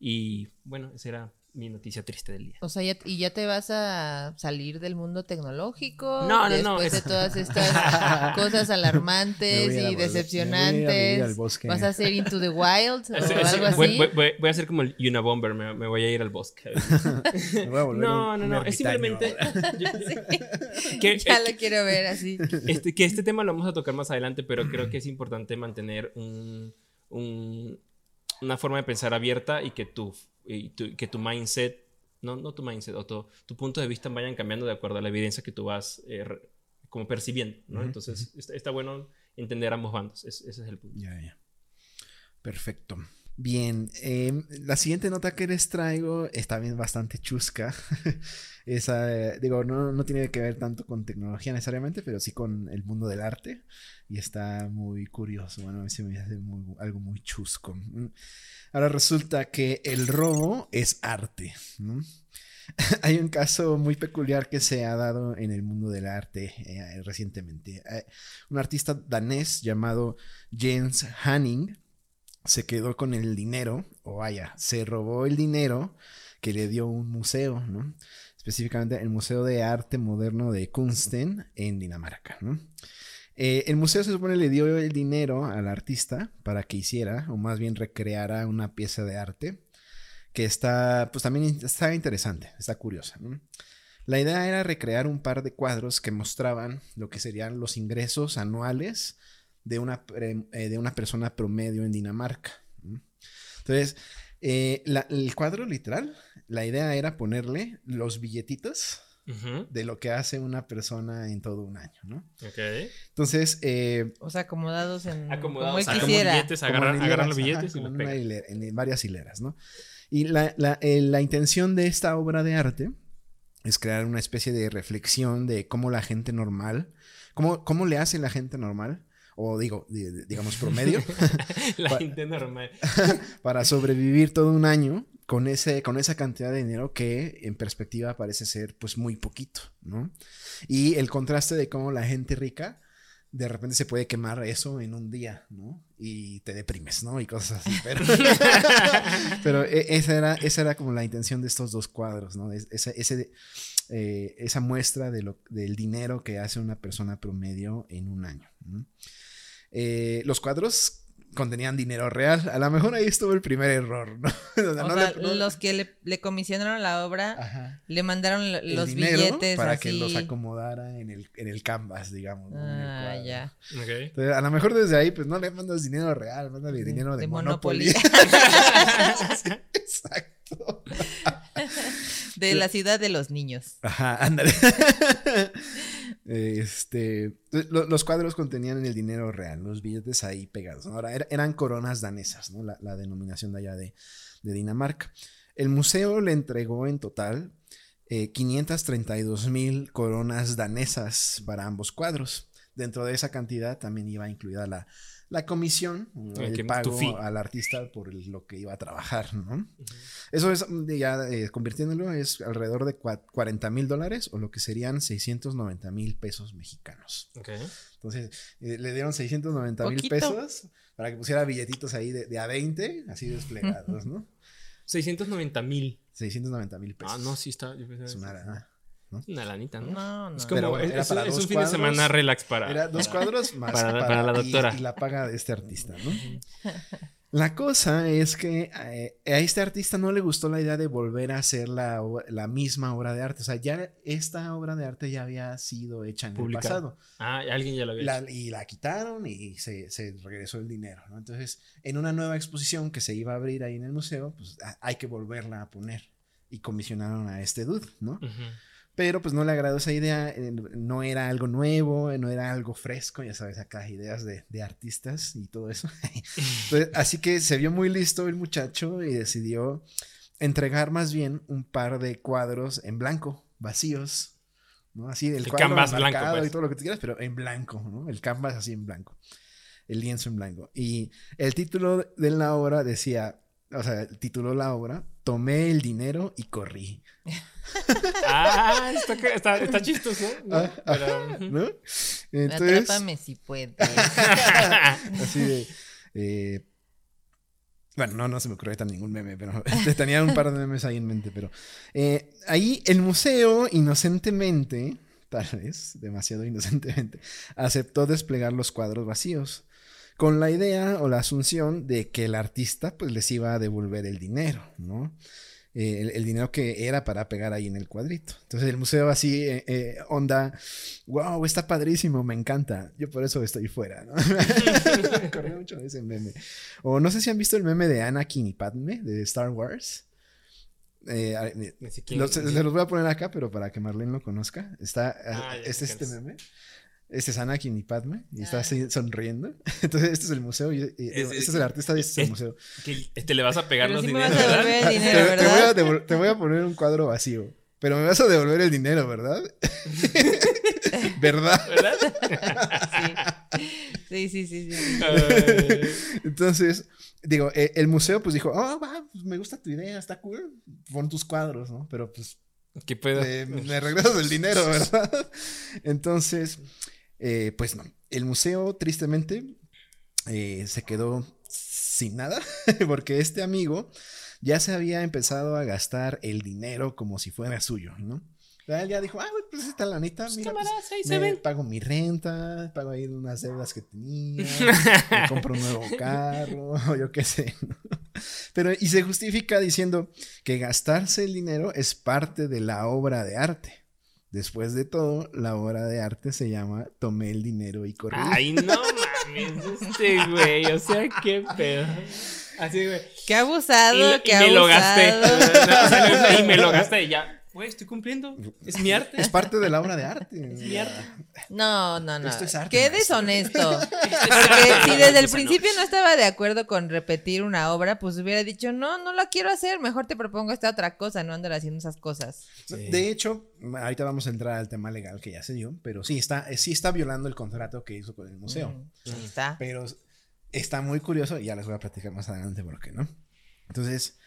Y bueno, ese era mi noticia triste del día. O sea, ¿y ya te vas a salir del mundo tecnológico? No, no, no. Después de todas estas cosas alarmantes y decepcionantes. ¿Vas a hacer Into the Wild o algo así? Voy, a hacer como el Unabomber, me, me voy a ir al bosque. no, no, no. Es simplemente. que, ya lo quiero ver así. Este, que este tema lo vamos a tocar más adelante, pero creo que es importante mantener un, una forma de pensar abierta y que tú y que tu mindset, no, no tu mindset, o tu, tu, punto de vista vayan cambiando de acuerdo a la evidencia que tú vas eh, como percibiendo, ¿no? Entonces, está, bueno entender ambos bandos, ese es el punto. Ya, ya. Perfecto. Bien, em, la siguiente nota que les traigo está bien bastante chusca. Esa, digo, no, no, tiene que ver tanto con tecnología necesariamente, pero sí con el mundo del arte. Y está muy curioso. Bueno, a mí se me hace algo muy chusco. Ahora resulta que el robo es arte. Hay un caso muy peculiar que se ha dado en el mundo del arte eh, recientemente. Eh, un artista danés llamado Jens Hanning se quedó con el dinero, o vaya, se robó el dinero que le dio un museo, ¿no? específicamente el Museo de Arte Moderno de Kunsten en Dinamarca. Eh, el museo se supone le dio el dinero al artista para que hiciera, o más bien recreara una pieza de arte que está, pues también está interesante, está curiosa. La idea era recrear un par de cuadros que mostraban lo que serían los ingresos anuales de una, eh, de una persona promedio en Dinamarca. Entonces, eh, el cuadro literal, la idea era ponerle los billetitos de lo que hace una persona en todo un año, ¿no? Ok. Entonces, eh, o sea, acomodados en acomodados, como billetes, agarran, los billetes y los en varias hileras, ¿no? Y la, la, eh, la intención de esta obra de arte es crear una especie de reflexión de cómo la gente normal, cómo, cómo le hace la gente normal o digo, digamos promedio. la gente normal. para sobrevivir todo un año con, ese, con esa cantidad de dinero que en perspectiva parece ser pues muy poquito, ¿no? Y el contraste de cómo la gente rica de repente se puede quemar eso en un día, ¿no? Y te deprimes, ¿no? Y cosas así. Pero, e, esa, era, esa era como la intención de estos dos cuadros, ¿no? Esa, ese, eh, esa muestra de lo, del dinero que hace una persona promedio en un año. Eh, los cuadros contenían dinero real. A lo mejor ahí estuvo el primer error, ¿no? o sea, los que le, comisionaron la obra le mandaron los billetes para que los acomodara en el, en el canvas, digamos. Ah, ya. Entonces, a lo mejor desde ahí, pues no le mandas dinero real, mándale dinero de, de Monopoly. Exacto. De la ciudad de los niños. Ajá, ándale. Este, los cuadros contenían el dinero real, los billetes ahí pegados. Ahora eran coronas danesas, ¿no? la, denominación de allá de, Dinamarca. El museo le entregó en total 532 eh, mil coronas danesas para ambos cuadros. Dentro de esa cantidad también iba incluida la, la comisión, el, pago al artista por lo que iba a trabajar, ¿no? Eso es, ya eh, convirtiéndolo, es alrededor de 40 mil dólares o lo que serían 690 mil pesos mexicanos. Entonces, eh, le dieron 690 mil pesos para que pusiera billetitos ahí de, a 20, así desplegados, ¿no? 690 mil. 690 mil pesos. Ah, no, sí está. es una, una lanita, ¿no? No, no. Es como, es, un fin de semana relax para... Era dos cuadros más para, la doctora. Y, la paga de este artista, ¿no? La cosa es que eh, a este artista no le gustó la idea de volver a hacer la, la, misma obra de arte. O sea, ya esta obra de arte ya había sido hecha en el pasado. Ah, alguien ya lo había hecho. Y la quitaron y se, se, regresó el dinero, ¿no? Entonces, en una nueva exposición que se iba a abrir ahí en el museo, pues hay que volverla a poner. Y comisionaron a este dude, ¿no? Pero pues no le agradó esa idea, eh, no era algo nuevo, no era algo fresco, ya sabes, acá ideas de, artistas y todo eso. así que se vio muy listo el muchacho y decidió entregar más bien un par de cuadros en blanco, vacíos, ¿no? Así el, cuadro canvas blanco pues. y todo lo que tú quieras, pero en blanco, ¿no? El canvas así en blanco, el lienzo en blanco. Y el título de la obra decía, o sea, tituló la obra, Tomé el dinero y corrí. ah, está, está, chistoso. ¿no? Ah, pero, ¿no? Entonces, Atrápame si puedes. así de. Eh, bueno, no, no se me ocurrió tan ningún meme, pero tenía un par de memes ahí en mente, pero eh, ahí el museo inocentemente, tal vez, demasiado inocentemente, aceptó desplegar los cuadros vacíos con la idea o la asunción de que el artista pues les iba a devolver el dinero, ¿no? Eh, el, dinero que era para pegar ahí en el cuadrito. Entonces el museo así, eh, eh, onda, wow, está padrísimo, me encanta. Yo por eso estoy fuera, ¿no? me mucho ese meme. O no sé si han visto el meme de Anakin y Padme de Star Wars. se los voy a poner acá, pero para que Marlene lo conozca. Está, ah, este es este meme. Este es Anakin y Padme, y está así sonriendo. Entonces, este es el museo, y, este es el artista y este es el museo. este le vas a pegar los dineros, te, voy a poner un cuadro vacío, pero me vas a devolver el dinero, ¿verdad? ¿Verdad? ¿Verdad? sí. Sí, sí, sí. Entonces, digo, e, el museo pues dijo, oh, pues me gusta tu idea, está cool, pon tus cuadros, ¿no? Pero pues... ¿Qué pedo? me regresas el dinero, ¿verdad? Entonces, eh, pues no, el museo tristemente eh, se quedó sin nada porque este amigo ya se había empezado a gastar el dinero como si fuera suyo, ¿no? Él ya dijo, ah, pues esta lanita, Pues, mira, pues, ahí se me ven. pago mi renta, pago ahí unas deudas que tenía, me compro un nuevo carro, yo qué sé. ¿no? Pero, y se justifica diciendo que gastarse el dinero es parte de la obra de arte. Después de todo, la obra de arte se llama Tomé el dinero y corrí. Ay, no mames, este güey, o sea, qué pedo. Así, güey. Qué abusado, Y, lo- y qué me lo gasté. abusado. No, o sea, no, y me lo gasté y ya. Güey, estoy cumpliendo. Es mi arte. Es parte de la obra de arte. mi arte. No, no, no. Esto es arte, Qué maestro. deshonesto. Porque si desde el principio no estaba de acuerdo con repetir una obra, pues hubiera dicho, no, no la quiero hacer, mejor te propongo esta otra cosa, no andar haciendo esas cosas. Sí. De hecho, ahorita vamos a entrar al tema legal que ya se dio, pero sí está, sí está violando el contrato que hizo con el museo. Mm, ahí está. Pero está muy curioso y ya les voy a platicar más adelante por qué, ¿no? Entonces,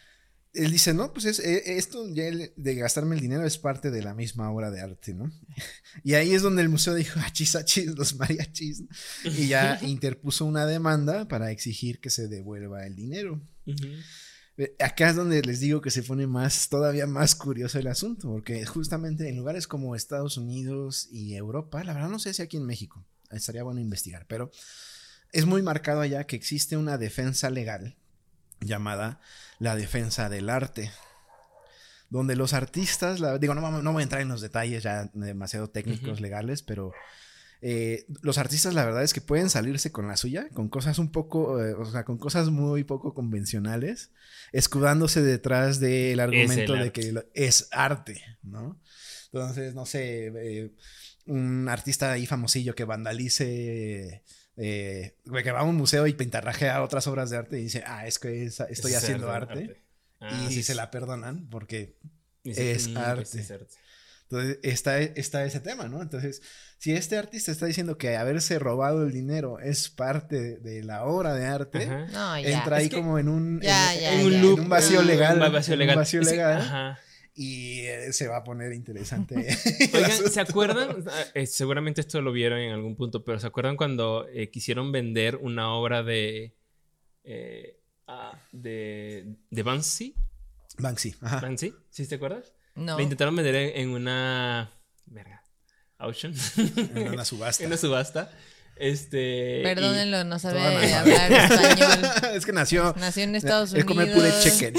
él dice, no, pues es, eh, esto ya de gastarme el dinero es parte de la misma obra de arte, ¿no? Y ahí es donde el museo dijo, achis, achis, los mariachis, y ya interpuso una demanda para exigir que se devuelva el dinero. Eh, Acá es donde les digo que se pone más, todavía más curioso el asunto, porque justamente en lugares como Estados Unidos y Europa, la verdad no sé si aquí en México, estaría bueno investigar, pero es muy marcado allá que existe una defensa legal llamada la defensa del arte, donde los artistas, la- digo, no, no voy a entrar en los detalles ya demasiado técnicos legales, pero eh, los artistas la verdad es que pueden salirse con la suya, con cosas un poco, eh, o sea, con cosas muy poco convencionales, escudándose detrás del argumento de arte. que es arte, ¿no? Entonces, no sé, eh, un artista ahí famosillo que vandalice, eh, que va a un museo y pintarrajea otras obras de arte y dice, ah, es que es- estoy Es haciendo arte. Ah, y sí, se la perdonan porque Dice, es "Mm, pues arte". sí es arte. entonces está, está ese tema, ¿no? Entonces, si este artista está diciendo que haberse robado el dinero es parte de la obra de arte, Ajá. No, ya. entra ahí Es como en un, Ya, en, ya, en ya. un loop, vacío Un legal, vacío en un legal. vacío Es que- legal, ajá. Y eh, se va a poner interesante. Oigan. ¿se acuerdan? Ah, eh, seguramente esto lo vieron en algún punto, pero ¿se acuerdan cuando eh, quisieron vender una obra de. eh, ah, de. de Banksy? Banksy, ajá. ¿Banksy? ¿Sí te acuerdas? No. La intentaron vender en, en una. Verga. Auction. En una subasta. en una subasta. Este. Perdónenlo, no sabe hablar español. es que nació. Nació en Estados Unidos. come pure chicken.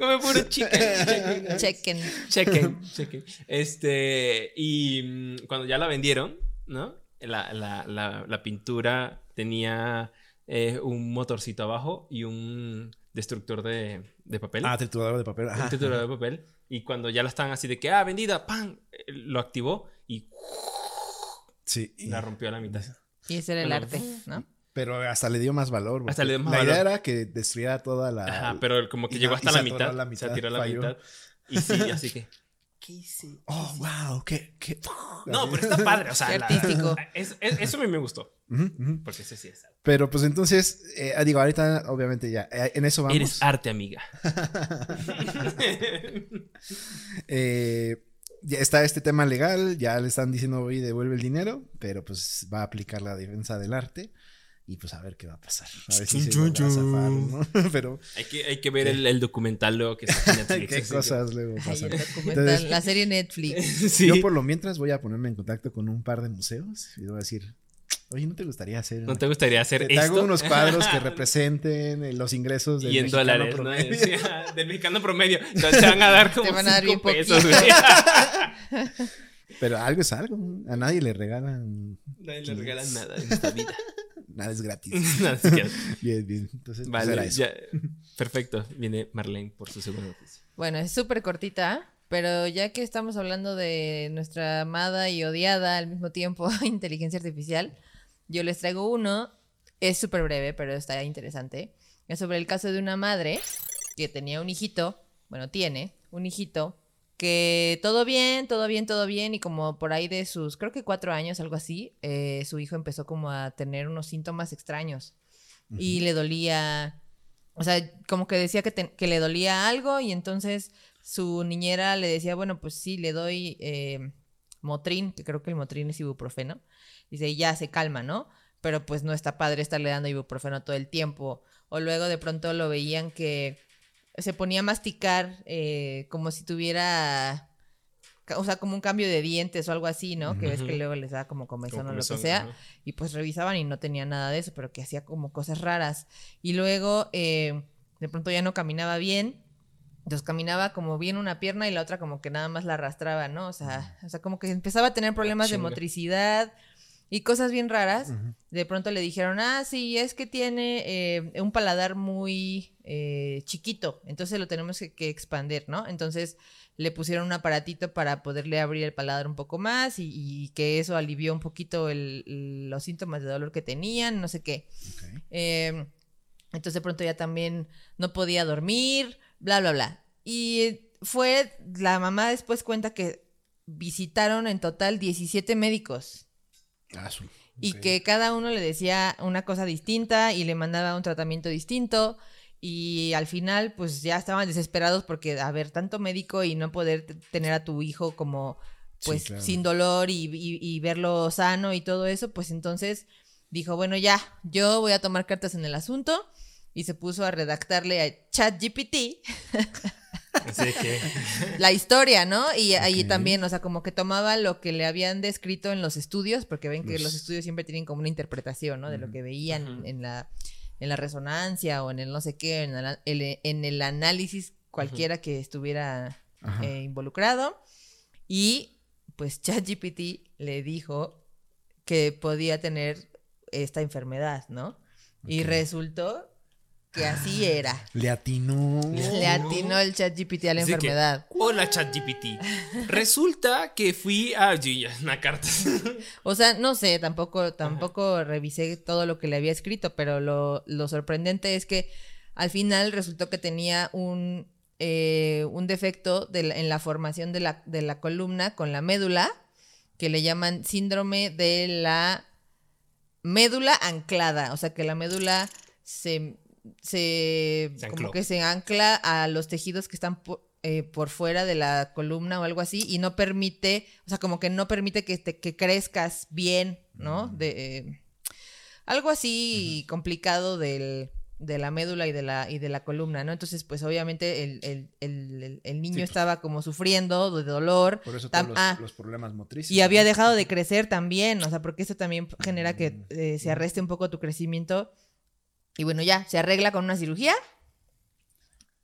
Come puro chicken. Chequen. Chequen, chequen. Este, y mm, cuando ya la vendieron, ¿no? La, la, la, la pintura tenía eh, un motorcito abajo y un destructor de, de papel. ah, triturador de papel. un Ajá. triturador de papel. Y cuando ya la estaban así de que, ah, vendida, ¡pam! eh, Lo activó y Sí. la rompió a la mitad. Y ese era el Bueno. arte, ¿no? Pero hasta le dio más valor. Hasta le dio más la idea valor. era que destruyera toda la. Ajá, pero como que y llegó hasta y la mitad, Se tiró a la falló. mitad. Y sí, así que. ¿Qué hice? Oh, wow, qué. qué... No, pero está padre, o sea. Qué la- artístico. es- es- eso a mí me gustó. Porque sí es. Pero pues entonces, eh, digo, ahorita obviamente ya, eh, en eso vamos. Eres arte, amiga. Eh, ya está este tema legal, ya le están diciendo, oye, devuelve el dinero, pero pues va a aplicar la defensa del arte y pues a ver qué va a pasar. A ver si se logra chun, zafar, pero hay, que, hay que ver el, el documental luego que está en Netflix. qué cosas luego pasan. Entonces- la serie Netflix. Sí. Yo por lo mientras voy a ponerme en contacto con un par de museos y le voy a decir, oye, ¿no te gustaría hacer? ¿No te gustaría hacer te, te esto? hago unos cuadros que representen eh, los ingresos del y en mexicano dólares, ¿no? promedio". Sí, del mexicano promedio. Entonces te van a dar como Te van a dar cinco bien pesos. Pero algo es algo, a nadie le regalan, Nadie le regalan nada en esta vida. Nada es gratis. Nada bien, bien. Entonces, pues, eso. ya. Perfecto. Viene Marlene por su segunda noticia. Bueno, es súper cortita, pero ya que estamos hablando de nuestra amada y odiada al mismo tiempo inteligencia artificial, yo les traigo uno. Es súper breve, pero está interesante. Es sobre el caso de una madre que tenía un hijito, bueno, tiene un hijito que todo bien, todo bien, todo bien, y como por ahí de sus, creo que cuatro años, algo así, eh, su hijo empezó como a tener unos síntomas extraños y le dolía, o sea, como que decía que, te- que le dolía algo y entonces su niñera le decía, bueno, pues sí, le doy eh, Motrin, que creo que el Motrin es ibuprofeno. Dice, y ya se calma, ¿no? Pero pues no está padre estarle dando ibuprofeno todo el tiempo. O luego de pronto lo veían que se ponía a masticar eh, como si tuviera, o sea, como un cambio de dientes o algo así, ¿no? Que ves que luego les da como comezón o lo que sea. Y pues revisaban y no tenía nada de eso, pero que hacía como cosas raras. Y luego eh, de pronto ya no caminaba bien. Entonces caminaba como bien una pierna y la otra como que nada más la arrastraba, ¿no? O sea, o sea como que empezaba a tener problemas de motricidad y cosas bien raras. De pronto le dijeron, ah, sí, es que tiene eh, un paladar muy eh, chiquito, entonces lo tenemos que, que expandir, ¿no? Entonces le pusieron un aparatito para poderle abrir el paladar un poco más y, y que eso alivió un poquito el- los síntomas de dolor que tenían, no sé qué. Eh, entonces de pronto ya también no podía dormir, bla, bla, bla. Y fue, la mamá después cuenta que visitaron en total 17 médicos Ah, y que cada uno le decía una cosa distinta y le mandaba un tratamiento distinto. Y al final pues ya estaban desesperados porque a ver tanto médico y no poder tener a tu hijo como Sí, pues claro. sin dolor y, y- y verlo sano y todo eso pues entonces dijo bueno ya yo voy a tomar cartas en el asunto y se puso a redactarle a ChatGPT Así que. la historia, ¿no? Y ahí también, o sea, como que tomaba lo que le habían descrito en los estudios, porque ven que Los- los estudios siempre tienen como una interpretación, ¿no? De lo que veían Ujú. en la en la resonancia o en el no sé qué, en el, el- en el análisis cualquiera que estuviera eh, involucrado. Y pues ChatGPT le dijo que podía tener esta enfermedad, ¿no? Y Ok. resultó que así era. Le atinó. Le atinó el ChatGPT a la Así que, enfermedad. Hola, ChatGPT. Resulta que fui a. Una carta. O sea, no sé, tampoco, tampoco revisé todo lo que le había escrito, pero lo, lo sorprendente es que al final resultó que tenía un, eh, un defecto de la- en la formación de la, de la columna con la médula, que le llaman síndrome de la médula anclada. O sea, que la médula se, se, Se como que se ancla a los tejidos que están por, eh, por fuera de la columna o algo así y no permite, o sea, como que no permite que, te- que crezcas bien, ¿no? De, eh, algo así complicado del, de la médula y de la, y de la columna, ¿no? Entonces, pues obviamente el, el- el- niño Sí, pues. estaba como sufriendo de dolor. Por eso todos los, ah, los problemas motrices. y había dejado de crecer también, o sea, porque eso también genera que Mm, eh, se arreste un poco tu crecimiento. Y bueno, ya, se arregla con una cirugía.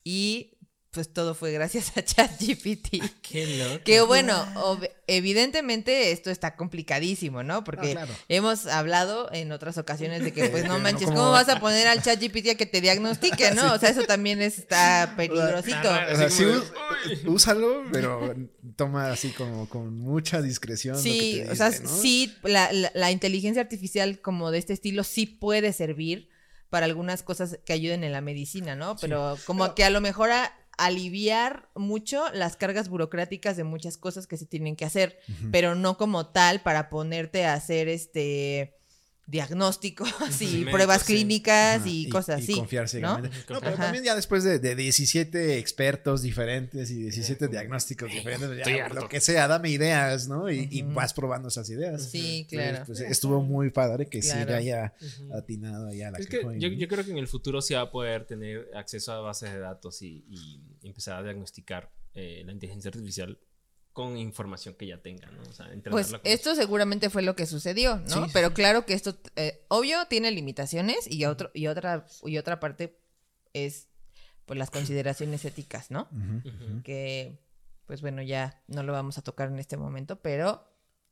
Y pues todo fue gracias a ChatGPT. Qué loco. Que bueno, ob- evidentemente esto está complicadísimo, ¿no? Porque Ah, claro. hemos hablado en otras ocasiones de que, pues no manches, ¿cómo vas a poner al ChatGPT a que te diagnostique, no? O sea, eso también está peligrosito. O sea, sí, úsalo, pero toma así como con mucha discreción. lo que Sí, o sea, sí, la, la- la inteligencia artificial como de este estilo sí puede servir para algunas cosas que ayuden en la medicina, ¿no? Pero como que a lo mejor a aliviar mucho las cargas burocráticas de muchas cosas que se tienen que hacer, pero no como tal para ponerte a hacer este diagnóstico, así, Médico, pruebas sí. clínicas y, cosas así. confiar ¿no? ciegamente. No, pero Ajá. también ya después de, de 17 expertos diferentes y 17 diagnósticos diferentes, ya harto. lo que sea, dame ideas, ¿no? Y, y vas probando esas ideas. Sí, claro. pues, estuvo muy padre que sí Claro. le haya Ujú. atinado ahí a la Es que yo, ¿no? yo creo que en el futuro sí va a poder tener acceso a bases de datos y, y empezar a diagnosticar eh, la inteligencia artificial con información que ya tenga, ¿no? O sea, Pues con esto seguramente fue lo que sucedió, ¿no? Sí, sí, Pero sí. claro que esto, eh, obvio, tiene limitaciones y, otro, y, otra, y otra parte es pues las consideraciones éticas, ¿no? Que, pues bueno, ya no lo vamos a tocar en este momento, pero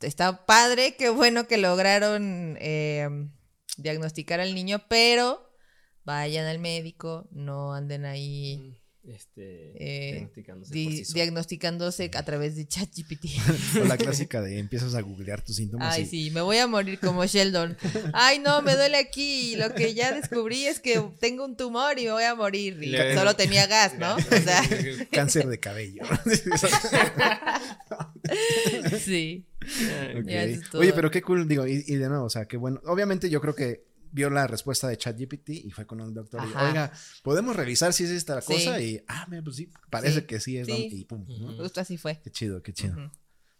está padre, qué bueno que lograron eh, diagnosticar al niño, pero vayan al médico, no anden ahí Este, Eh, diagnosticándose di- por sí solo. diagnosticándose a través de ChatGPT. O la clásica de empiezas a googlear tus síntomas Ay, y sí, me voy a morir como Sheldon. Ay, no, me duele aquí. y Lo que ya descubrí es que tengo un tumor y me voy a morir. Y Le- solo tenía gas, ¿no? O sea, cáncer de cabello. sí. Oye, pero qué cool, digo, y, y de nuevo, o sea, qué bueno. Obviamente yo creo que vio la respuesta de ChatGPT y fue con un doctor y, Ajá. oiga, ¿podemos revisar si es esta Sí. cosa? Y, ah, mira, pues sí, parece Sí. que sí es, y pum, ¿no? Ujú. Justo así fue. Qué chido, qué chido.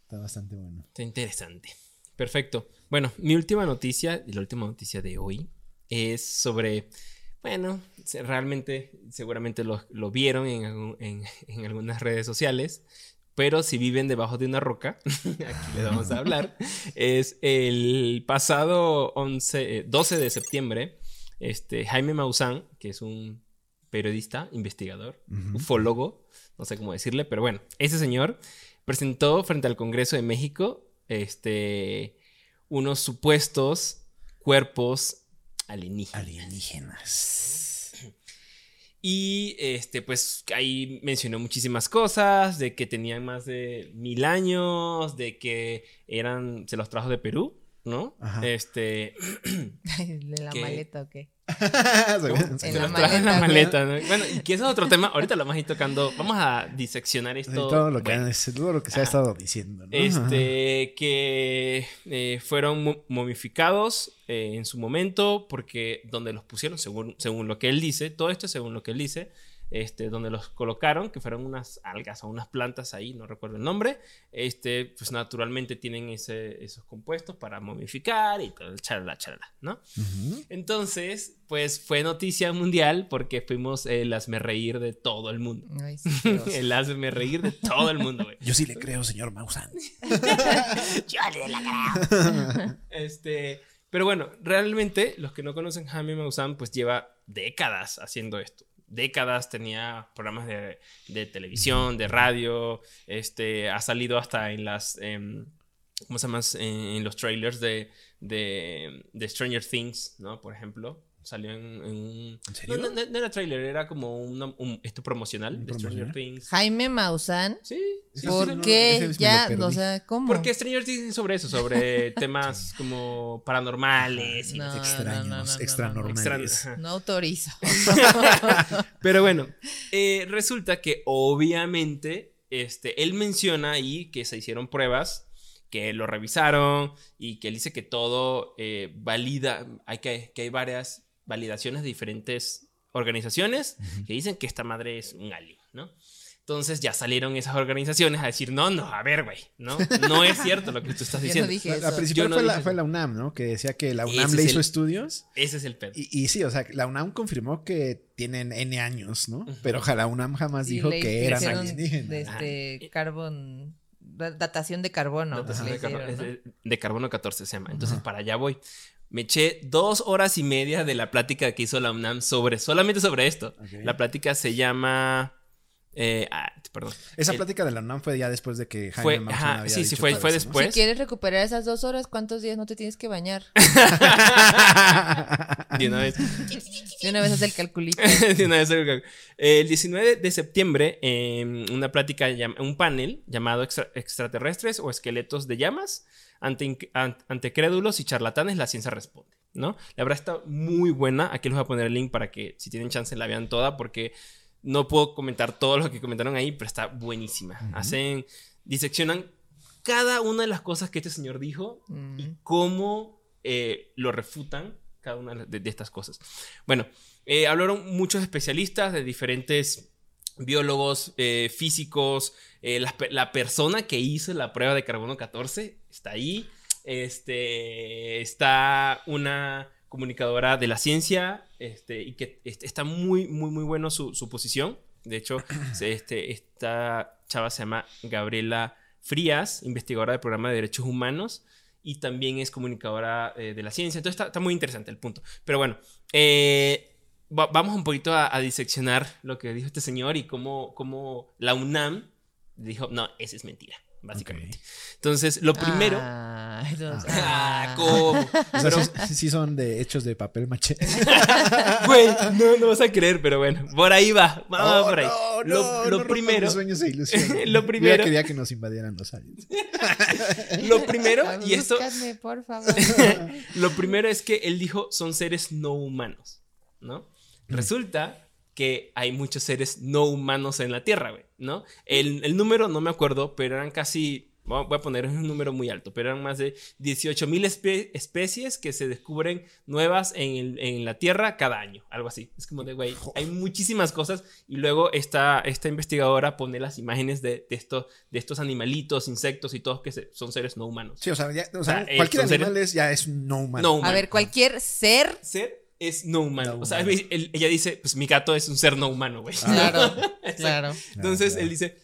Está bastante bueno. Está interesante. Perfecto. Bueno, mi última noticia, y la última noticia de hoy, es sobre Bueno, realmente, seguramente lo, vieron en, en, algunas redes sociales. Pero si viven debajo de una roca, aquí les vamos a hablar, es el pasado 11, 12 de septiembre, este, Jaime Maussan, que es un periodista, investigador, ufólogo, no sé cómo decirle, pero bueno, ese señor presentó frente al Congreso de México este, unos supuestos cuerpos alienígenas. Alienígenas. Y este, pues ahí mencionó muchísimas cosas, de que tenían más de mil años, de que eran, se los trajo de Perú, ¿no? Este. ¿De la maleta o qué? en la maleta. En la maleta ¿no? Bueno, y que eso es otro tema. Ahorita lo vamos a ir tocando. Vamos a diseccionar esto. todo lo que, lo que se ha estado diciendo. ¿no? Este, que eh, fueron momificados eh, en su momento, porque donde los pusieron, según, según lo que él dice, todo esto es según lo que él dice, este, donde los colocaron, que fueron unas algas o unas plantas ahí, no recuerdo el nombre, este, pues naturalmente tienen esos compuestos para momificar y todo, charla, charla, ¿no? Entonces, pues fue noticia mundial porque fuimos el hazme reír de todo el mundo. el hazme reír de todo el mundo, güey. Yo sí le creo, señor Mausan. Yo le la creo. este, pero bueno, realmente los que no conocen Jaime Maussan, pues lleva décadas haciendo esto décadas tenía programas de, televisión, de radio, este, ha salido hasta en las, em, ¿cómo se llama? En, los trailers de, de, de, Stranger Things, ¿no? Por ejemplo. Salió en, un... ¿En serio? No, no, era trailer, era como un, esto promocional de Stranger Things. Jaime Maussan. Sí. ¿Por qué? ya, o sea, ¿cómo? Porque Stranger Things es sobre eso, sobre temas como paranormales y extraños, extranormales. No autorizo. Pero bueno, eh, resulta que obviamente este, él menciona ahí que se hicieron pruebas que lo revisaron y que él dice que todo eh, valida, hay que, que hay varias validaciones de diferentes organizaciones que dicen que esta madre es un alien, ¿no? Entonces ya salieron esas organizaciones a decir, no, no, a ver, güey, ¿no? No es cierto lo que tú estás diciendo. la, principal fue, la, fue, la, UNAM, ¿no? Que decía que la UNAM le hizo estudios. Ese es el pedo. Y, sí, o sea, la UNAM confirmó que tienen N años, ¿no? Pero la UNAM jamás dijo que eran alienígenas. De este carbón datación de carbono. de, carbono 14 se llama. Entonces, para allá voy. Me eché dos horas y media de la plática que hizo la UNAM sobre, solamente sobre esto. La plática se llama... Eh, ah, perdón. Esa plática de la UNAM fue ya después de que Jaime fue, había Sí, sí, fue, fue después. Si quieres recuperar esas dos horas, ¿cuántos días no te tienes que bañar? de una vez. De una vez haz el calculito. de una vez el calculito. El 19 de septiembre, en una plática, un panel llamado Extraterrestres o Esqueletos de Llamas, ante, crédulos y charlatanes, la ciencia responde, ¿no? La verdad está muy buena. Aquí les voy a poner el link para que si tienen chance la vean toda, porque no puedo comentar todo lo que comentaron ahí, pero está buenísima. Hacen, diseccionan cada una de las cosas que este señor dijo y cómo eh, lo refutan cada una de, estas cosas. Bueno, eh, hablaron muchos especialistas de diferentes biólogos, eh, físicos, la, persona que hizo la prueba de carbono 14 está ahí. Este, está una comunicadora de la ciencia este, y que está muy, muy, muy bueno su, posición. De hecho, este, esta chava se llama Gabriela Frías, investigadora del programa de derechos humanos y también es comunicadora eh, de la ciencia. Entonces está, muy interesante el punto. Pero bueno, eh, vamos un poquito a, diseccionar lo que dijo este señor y cómo, cómo la UNAM dijo, no, esa es mentira básicamente. Entonces, lo primero. Ah, entonces, ah, ah. ¿cómo? Pero, sí, son de hechos de papel maché. Güey, no, no vas a creer, pero bueno, por ahí va. Vamos oh, por ahí. No, lo, lo primero. Sueños e ilusiones. lo primero. Yo quería que nos invadieran los aliens. lo primero, y esto. por favor. lo primero es que él dijo son seres no humanos, ¿no? Mm. Resulta que hay muchos seres no humanos en la Tierra, güey, ¿no? El, número no me acuerdo, pero eran casi, voy a poner un número muy alto, pero eran más de 18 mil especies que se descubren nuevas en, la Tierra cada año, algo así. Es como de, güey, hay muchísimas cosas y luego esta, esta investigadora pone las imágenes de, de, de estos animalitos, insectos y todos que son seres no humanos. Sí, o sea, cualquier animal ya es no humano. A ver, cualquier ser... Ser es no humano. No o sea, humano. él- ella dice, pues mi gato es un ser no humano, güey. Claro, claro. Entonces claro. él dice,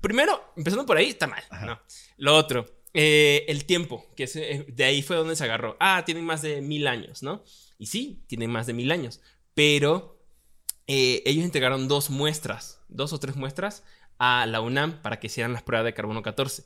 primero, empezando por ahí, está mal. Ajá. ¿no? Lo otro, eh, el tiempo, que es, eh, de ahí fue donde se agarró. Ah, tienen más de mil años, ¿no? Y sí, tienen más de mil años, pero eh, ellos entregaron dos muestras, dos o tres muestras a la UNAM para que hicieran las pruebas de carbono 14.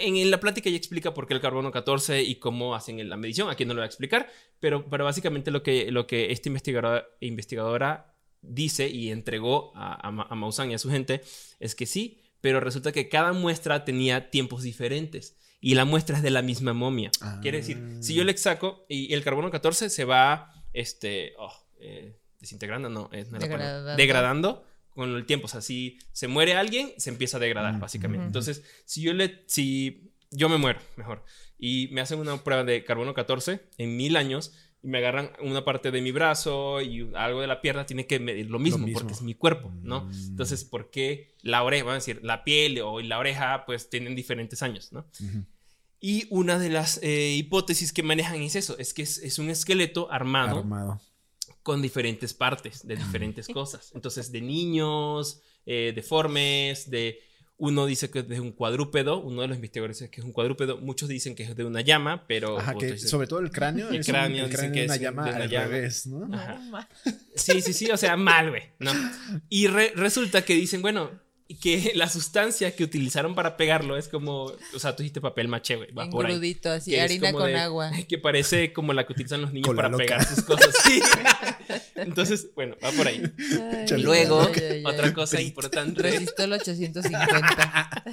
En, en la plática ya explica por qué el carbono 14 y cómo hacen la medición. Aquí no lo voy a explicar, pero, pero básicamente lo que, lo que esta investigadora, investigadora dice y entregó a, a, a Maussan y a su gente es que sí, pero resulta que cada muestra tenía tiempos diferentes y la muestra es de la misma momia. Ah. Quiere decir, si yo le saco y el carbono 14 se va este, oh, eh, desintegrando, no, no es la palabra. Degradando. degradando con el tiempo. O sea, si se muere alguien, se empieza a degradar, Mm, básicamente. Entonces, si yo le, si yo me muero, mejor, y me hacen una prueba de carbono 14 en mil años y me agarran una parte de mi brazo y algo de la pierna, tiene que medir lo mismo, mismo. porque es mi cuerpo, ¿no? Mm. Entonces, ¿por qué la oreja, vamos a decir, la piel o la oreja, pues tienen diferentes años, ¿no? Y una de las eh, hipótesis que manejan es eso, es que es, es un esqueleto armado Armado. Con diferentes partes de diferentes cosas. Entonces, de niños, eh, deformes, de... Uno dice que es de un cuadrúpedo, uno de los investigadores dice que es un cuadrúpedo, muchos dicen que es de una llama, pero... Ajá, que dicen- sobre todo el cráneo. El es un- cráneo el dicen cráneo que es una llama de una al llama. revés, ¿no? No, Ajá. Sí, sí, sí, o sea, mal, güey, ¿no? Y re- resulta que dicen, bueno, que la sustancia que utilizaron para pegarlo es como, o sea, tú dijiste papel maché, güey, va por ahí. Así, que harina con de- agua. Que parece como la que utilizan los niños Con la para loca. pegar sus cosas. Sí. Entonces, bueno, va por ahí. Ay. Luego, ay, ay, ay. otra cosa importante. Resistol 850.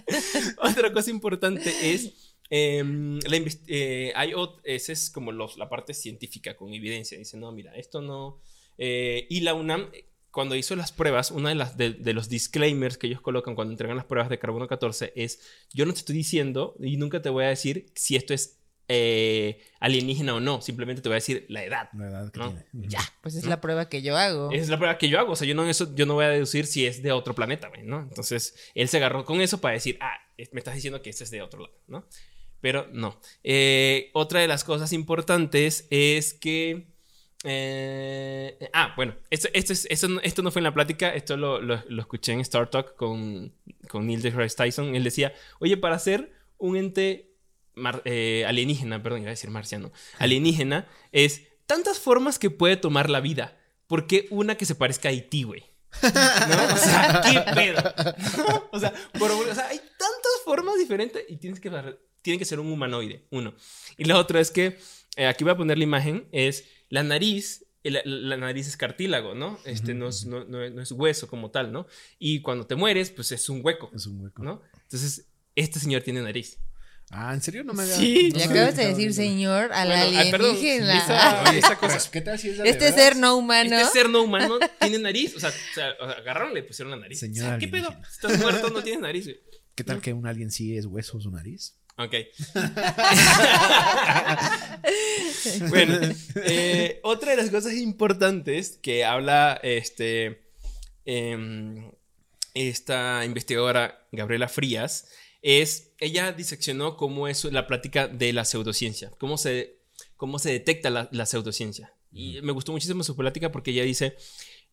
Otra cosa importante es. em, la eh, hay ot- esa es como los, la parte científica con evidencia. Dice, no, mira, esto no. eh, y la UNAM, cuando hizo las pruebas, una de, las, de, de los disclaimers que ellos colocan cuando entregan las pruebas de carbono 14 es: Yo no te estoy diciendo y nunca te voy a decir si esto es eh, alienígena o no. Simplemente te voy a decir la edad. La edad que ¿no? tiene. Ya. Pues es la prueba que yo hago. Esa es la prueba que yo hago. O sea, yo no, eso, yo no voy a deducir si es de otro planeta, ¿no? Entonces, él se agarró con eso para decir, ah, me estás diciendo que ese es de otro lado, ¿no? Pero no. Eh, otra de las cosas importantes es que... eh, ah, bueno, esto, esto, es- esto, esto no fue en la plática, esto lo, lo- lo escuché en Star Talk con, con Neil deGrasse Tyson. Él decía, oye, para ser un ente mar- eh, alienígena, perdón, iba a decir marciano, alienígena, es tantas formas que puede tomar la vida. ¿Por qué una que se parezca a Haití, güey? ¿No? O sea, ¿qué pedo? O, sea, por- o sea, hay tantas formas diferentes y tienes que, tiene que ser un humanoide, uno. Y la otra es que, eh, aquí voy a poner la imagen, es la nariz, la, la nariz es cartílago, ¿no? Este no, es, no, no es- no es hueso como tal, ¿no? Y cuando te mueres, pues es un hueco, Es un hueco. ¿no? Entonces, este señor tiene nariz. Ah, ¿en serio? No me había. Sí. no Le acabas de decir, señor, al Bueno, ah, perdón, alienígena. esa- Oye, esa cosa- ¿Qué tal si es Este ser no humano. Este ser no humano tiene nariz. O sea, o sea, agarraron y le pusieron la nariz. Señor O sea, ¿Qué pedo? Estás muerto, no tienes nariz. güey. ¿Qué tal que un alien sí es hueso su nariz? Ok. bueno, eh, otra de las cosas importantes que habla este, em, esta investigadora Gabriela Frías es, ella diseccionó cómo es la plática de la pseudociencia, cómo se, cómo se detecta la, la pseudociencia. Y me gustó muchísimo su plática porque ella dice,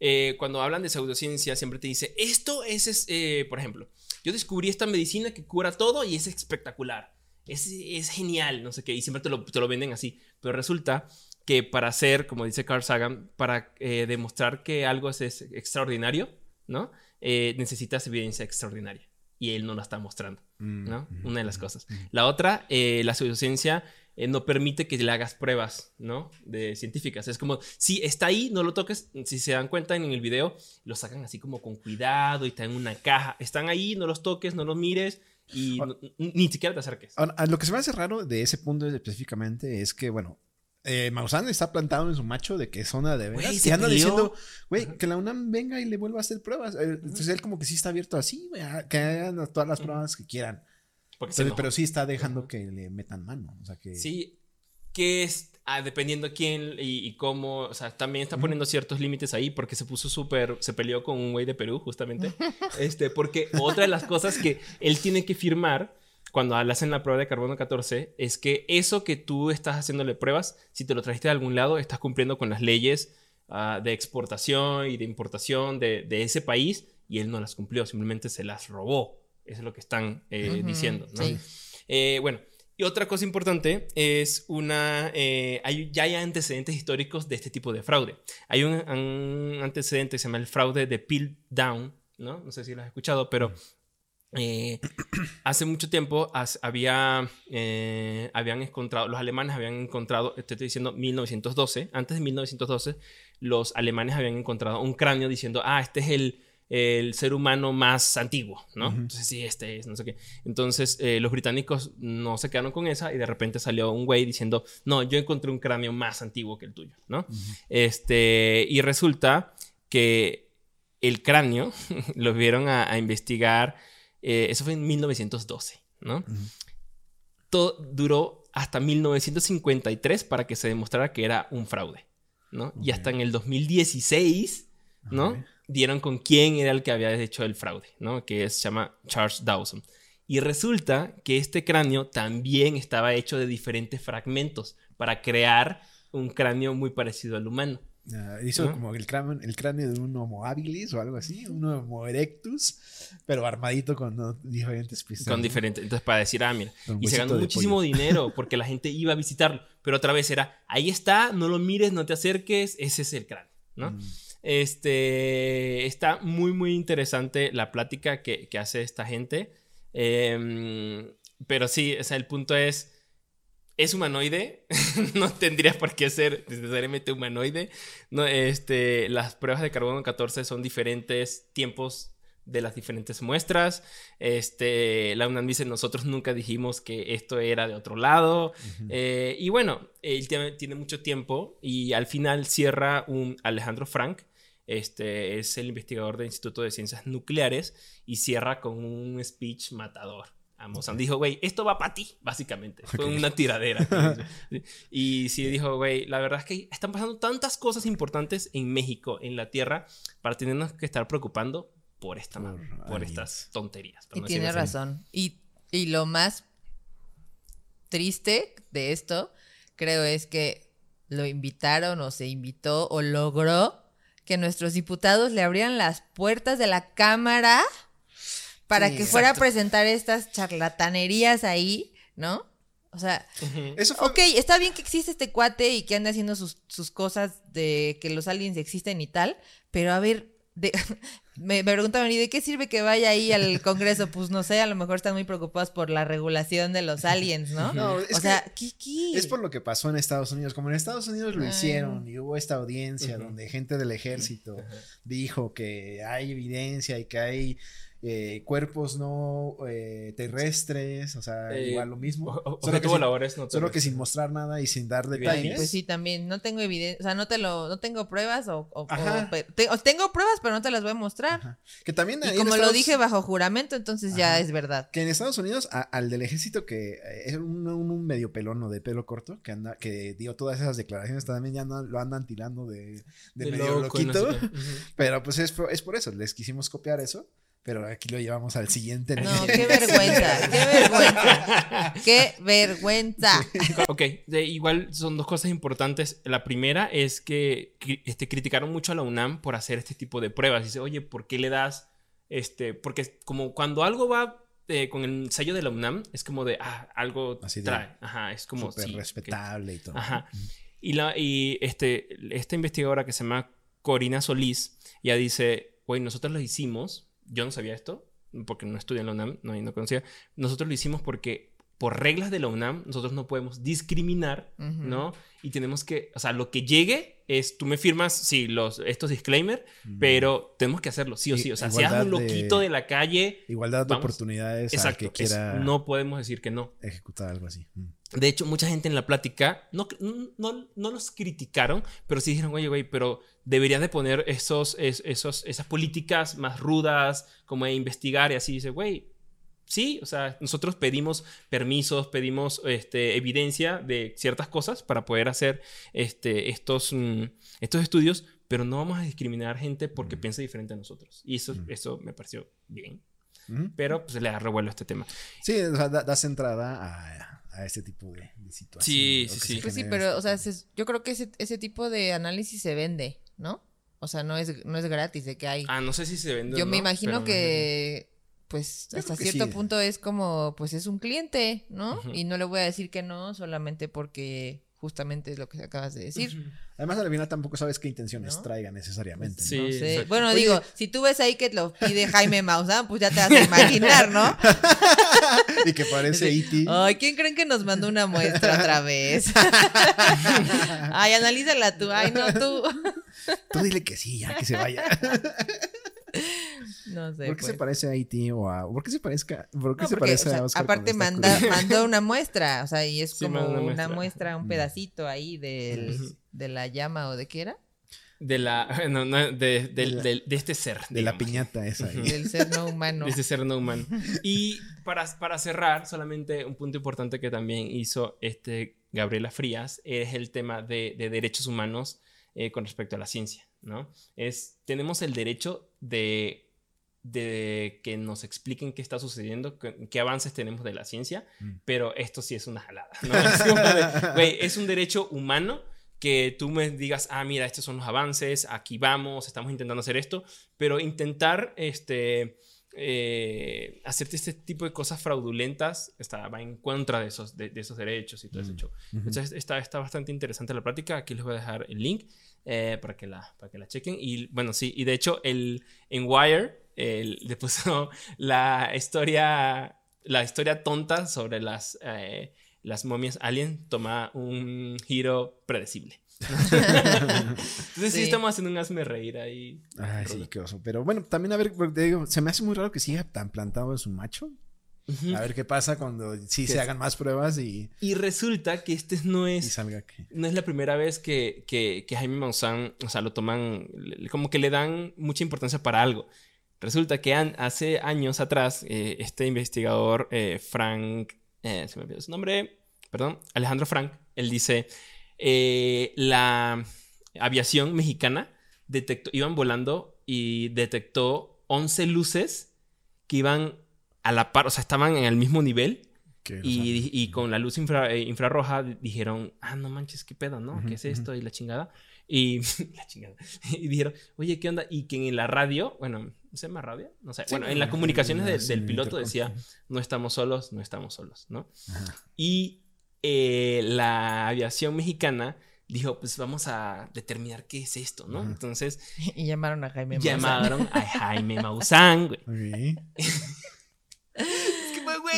eh, cuando hablan de pseudociencia, siempre te dice, esto es, es, eh, por ejemplo, yo descubrí esta medicina que cura todo y es espectacular. Es, es genial, no sé qué, y siempre te lo, te lo venden así. Pero resulta que para hacer, como dice Carl Sagan, para eh, demostrar que algo es, es extraordinario, ¿no? Eh, necesitas evidencia extraordinaria. Y él no la está mostrando, ¿no? Una de las cosas. La otra, eh, la pseudociencia eh, no permite que le hagas pruebas, ¿no? De científicas. Es como, si está ahí, no lo toques. Si se dan cuenta en el video, lo sacan así como con cuidado y están en una caja. Están ahí, no los toques, no los mires y no- ni siquiera te acerques. Ahora, a lo que se me hace raro de ese punto específicamente es que, bueno, eh, Maussan está plantado en su macho de que es zona de veras Güey, y anda peleó. diciendo, güey, que la UNAM venga y le vuelva a hacer pruebas. Eh, Entonces él como que sí está abierto así, a que hagan todas las pruebas que quieran. Porque enojó. pero sí está dejando que le metan mano. O sea que. Sí, que es ah, dependiendo quién y, y cómo, o sea, también está poniendo ciertos límites ahí porque se puso súper, se peleó con un güey de Perú justamente, este, porque otra de las cosas que él tiene que firmar cuando le hacen la prueba de carbono 14 es que eso que tú estás haciéndole pruebas, si te lo trajiste de algún lado, estás cumpliendo con las leyes ah, de exportación y de importación de, de, ese país y él no las cumplió, simplemente se las robó. Eso es lo que están eh, diciendo. ¿no? Eh, bueno, y otra cosa importante es una, eh, hay, ya hay antecedentes históricos de este tipo de fraude. Hay un, un, antecedente que se llama el fraude de Peel Down, ¿no? No sé si lo has escuchado, pero eh, hace mucho tiempo había, eh, habían encontrado, los alemanes habían encontrado, estoy diciendo 1912, antes de 1912, los alemanes habían encontrado un cráneo diciendo, ah, este es el, el ser humano más antiguo, ¿no? Entonces, sí, este es, no sé qué. Entonces, eh, los británicos no se quedaron con esa y de repente salió un güey diciendo, no, yo encontré un cráneo más antiguo que el tuyo, ¿no? Este, y resulta que el cráneo lo vieron a, a investigar eh, eso fue en 1912, ¿no? Todo duró hasta 1953 para que se demostrara que era un fraude, ¿no? Y hasta en el 2016, ¿no? Dieron con quién era el que había hecho el fraude, ¿no? Que se llama Charles Dawson. Y resulta que este cráneo también estaba hecho de diferentes fragmentos para crear un cráneo muy parecido al humano. Uh, hizo como el cráneo, el cráneo de un Homo habilis o algo así, un Homo erectus, pero armadito con ¿no? diferentes pistolas. Con diferentes. Entonces, para decir, ah, mira. Y se ganó muchísimo dinero porque la gente iba a visitarlo. Pero otra vez era, ahí está, no lo mires, no te acerques, ese es el cráneo, ¿no? Mm. Este. Está muy, muy interesante la plática que, que hace esta gente. Eh, pero sí, o sea, el punto es es humanoide, no tendría por qué ser necesariamente humanoide. No, este, las pruebas de carbono 14 son diferentes tiempos de las diferentes muestras. Este, la UNAM dice, nosotros nunca dijimos que esto era de otro lado. eh, y bueno, él tiene, tiene, mucho tiempo y al final cierra un Alejandro Frank. Este es el investigador del Instituto de Ciencias Nucleares y cierra con un speech matador. Amazon dijo, güey, esto va para ti, básicamente. Fue una tiradera. y sí dijo, güey, la verdad es que están pasando tantas cosas importantes en México, en la Tierra, para tenernos que estar preocupando por, esta, por, por estas tonterías. Y no tiene razón. Y, y lo más triste de esto, creo, es que lo invitaron o se invitó o logró que nuestros diputados le abrieran las puertas de la Cámara para sí, que fuera a presentar estas charlatanerías ahí, ¿no? O sea, uh -huh. Eso fue... ok, está bien que existe este cuate y que ande haciendo sus, sus cosas de que los aliens existen y tal, pero a ver, de, me, me preguntaban, ¿y de qué sirve que vaya ahí al Congreso? Pues no sé, a lo mejor están muy preocupados por la regulación de los aliens, ¿no? no o sea, ¿qué, ¿qué? Es por lo que pasó en Estados Unidos. Como en Estados Unidos lo Ay. hicieron y hubo esta audiencia uh -huh. donde gente del ejército uh -huh. dijo que hay evidencia y que hay eh, cuerpos no eh, terrestres, o sea, eh, igual lo mismo. O, solo, que sin, no solo que sin mostrar nada y sin dar detalles. Pues sí, también, no tengo evidencia, o sea, no te lo, no tengo pruebas o, o, o te, tengo pruebas, pero no te las voy a mostrar. Ajá. Que también y como Estados... lo dije bajo juramento, entonces Ajá. ya es verdad. Que en Estados Unidos, a, al del ejército que es un, un, un, medio pelón de pelo corto, que anda, que dio todas esas declaraciones, también ya no, lo andan tirando de, de, de medio loco, loquito. No sé. uh -huh. Pero pues es, es por eso, les quisimos copiar eso pero aquí lo llevamos al siguiente nivel. No, qué vergüenza, qué vergüenza. qué vergüenza. Ok, de, igual son dos cosas importantes. La primera es que este, criticaron mucho a la UNAM por hacer este tipo de pruebas. Dice, oye, ¿por qué le das? Este, porque como cuando algo va eh, con el sello de la UNAM, es como de, ah, algo Así trae. Ajá, es como... Súper sí, respetable que, y todo. Ajá. Y, la, y este, esta investigadora que se llama Corina Solís, ya dice, güey, nosotros lo hicimos yo no sabía esto, porque no estudié en la UNAM, no, no conocía. Nosotros lo hicimos porque por reglas de la UNAM nosotros no podemos discriminar, uh -huh. ¿no? Y tenemos que, o sea, lo que llegue es, tú me firmas, sí, los, estos disclaimer, uh -huh. pero tenemos que hacerlo, sí o sí. O sea, Igualdad si un loquito de, de, la calle... Igualdad de vamos, oportunidades exacto, que quiera... Es, no podemos decir que no. Ejecutar algo así. Mm. De hecho, mucha gente en la plática no, no, no los criticaron, pero sí dijeron, oye, güey, pero deberías de poner esos, esos, esas políticas más rudas, como de investigar y así. Dice, güey, sí, o sea, nosotros pedimos permisos, pedimos este, evidencia de ciertas cosas para poder hacer este, estos, mm, estos estudios, pero no vamos a discriminar gente porque mm. piensa diferente a nosotros. Y eso, mm. eso me pareció bien. pero pues le da revuelo a este tema. Sí, o sea, das entrada a, a, este tipo de, de situaciones. Sí, sí, sí. Pues sí, pero, o sea, yo creo que ese, ese tipo de análisis se vende, ¿no? O sea, no es, no es gratis de que hay. Ah, no sé si se vende. Yo me imagino que, pues, hasta cierto punto es como, pues es un cliente, ¿no? Y no le voy a decir que no solamente porque justamente es lo que acabas de decir. Además, al final tampoco sabes qué intenciones traiga necesariamente. Sí, no sé. Bueno, digo, si tú ves ahí que lo pide Jaime Maussan, pues ya te vas a imaginar, ¿no? y que parece E.T. Ay, ¿quién creen que nos mandó una muestra otra vez? Ay, analízala tú. Ay, no, tú. tú dile que sí, ya que se vaya. No sé. ¿Por qué se pues. parece a E.T. o a.? ¿Por qué se parezca? ¿Por qué se parece a Oscar Aparte, manda, mandó una muestra. O sea, y es como una muestra. un mm. pedacito ahí del, de la llama o de qué era. De la. No, no, de, de, de, este ser. De la piñata esa. Ahí. Del ser no humano. De este ser no humano. Y para, para cerrar, solamente un punto importante que también hizo este Gabriela Frías es el tema de, derechos humanos eh, con respecto a la ciencia. ¿no? Es, tenemos el derecho de de que nos expliquen qué está sucediendo, qué, avances tenemos de la ciencia, mm. pero esto sí es una jalada. Es, un derecho humano que tú me digas, ah, mira, estos son los avances, aquí vamos, estamos intentando hacer esto, pero intentar este, eh, hacerte este tipo de cosas fraudulentas está, va en contra de esos, de, esos derechos y todo ese hecho. Mm. Entonces está, está bastante interesante la práctica, aquí les voy a dejar el link. Eh, para, que la, para que la chequen. Y bueno, sí, y de hecho el, en Wire le puso la historia, la historia tonta sobre las, eh, las momias alien toma un giro predecible. Entonces sí. estamos haciendo un hazme reír ahí. Ay, sí, qué oso. Pero bueno, también a ver, te digo, se me hace muy raro que siga tan plantado en su macho. A ver qué pasa cuando sí se hagan más pruebas y... Y resulta que este no es... No es la primera vez que, que, que Jaime Maussan, o sea, lo toman, como que le dan mucha importancia para algo. Resulta que hace años atrás, eh, este investigador, eh, Frank, eh, se me olvidó su nombre, perdón, Alejandro Frank, él dice, la aviación mexicana detectó, iban volando y detectó 11 luces que iban a la par, o sea, estaban en el mismo nivel. Y, y, con la luz infrarroja dijeron, ah, no manches, qué pedo, ¿no? ¿Qué es esto? Y la chingada. Y la chingada. Y dijeron, oye, ¿qué onda? Y que en la radio, bueno, ¿se llama radio? No sé. bueno, en las comunicaciones del piloto decía, no estamos solos, no estamos solos, ¿no? Y eh, la aviación mexicana dijo, pues vamos a determinar qué es esto, ¿no? Entonces... Y llamaron a Jaime Maussan. Llamaron a Jaime Maussan, güey. que,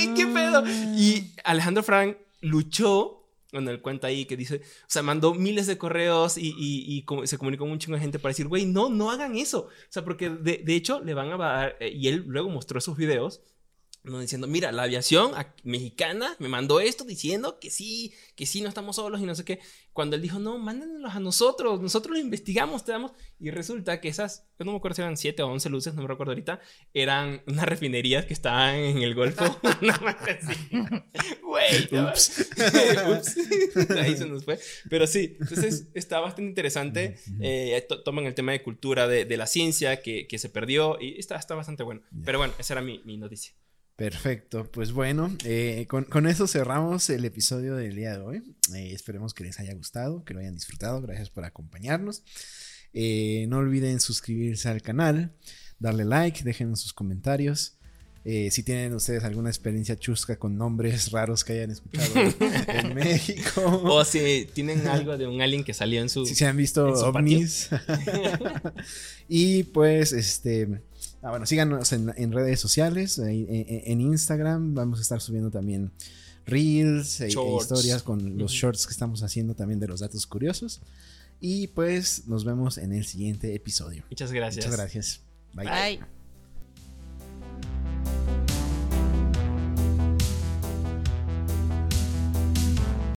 qué pedo. Y Alejandro Frank luchó bueno, él cuenta ahí que dice, o sea, mandó miles de correos y, y, se comunicó con un chingo de gente para decir, güey, no, no hagan eso. O sea, porque de, de hecho le van a dar, eh, y él luego mostró esos videos diciendo, mira, la aviación mexicana me mandó esto diciendo que sí, que sí, no estamos solos y no sé qué. Cuando él dijo, no, mándenlos a nosotros, nosotros lo investigamos, te damos. Y resulta que esas, yo no me acuerdo si eran 7 o 11 luces, no me recuerdo ahorita, eran unas refinerías que estaban en el Golfo. Güey, ups. ups. Ahí se nos fue. Pero sí, entonces está bastante interesante. Eh, toman el tema de cultura de, de la ciencia que, que, se perdió y está, está bastante bueno. Pero bueno, esa era mi, mi noticia. Perfecto, pues bueno, eh, con, eso cerramos el episodio del día de hoy. Eh, esperemos que les haya gustado, que lo hayan disfrutado. Gracias por acompañarnos. Eh, no olviden suscribirse al canal, darle like, dejen sus comentarios. si tienen ustedes alguna experiencia chusca con nombres raros que hayan escuchado en México. O si tienen algo de un alien que salió en su. Si se han visto ovnis. y pues, este Ah, bueno, síganos en, redes sociales, en, Instagram. Vamos a estar subiendo también reels e, e historias con los shorts que estamos haciendo también de los datos curiosos. Y pues nos vemos en el siguiente episodio. Muchas gracias. Muchas gracias. Bye.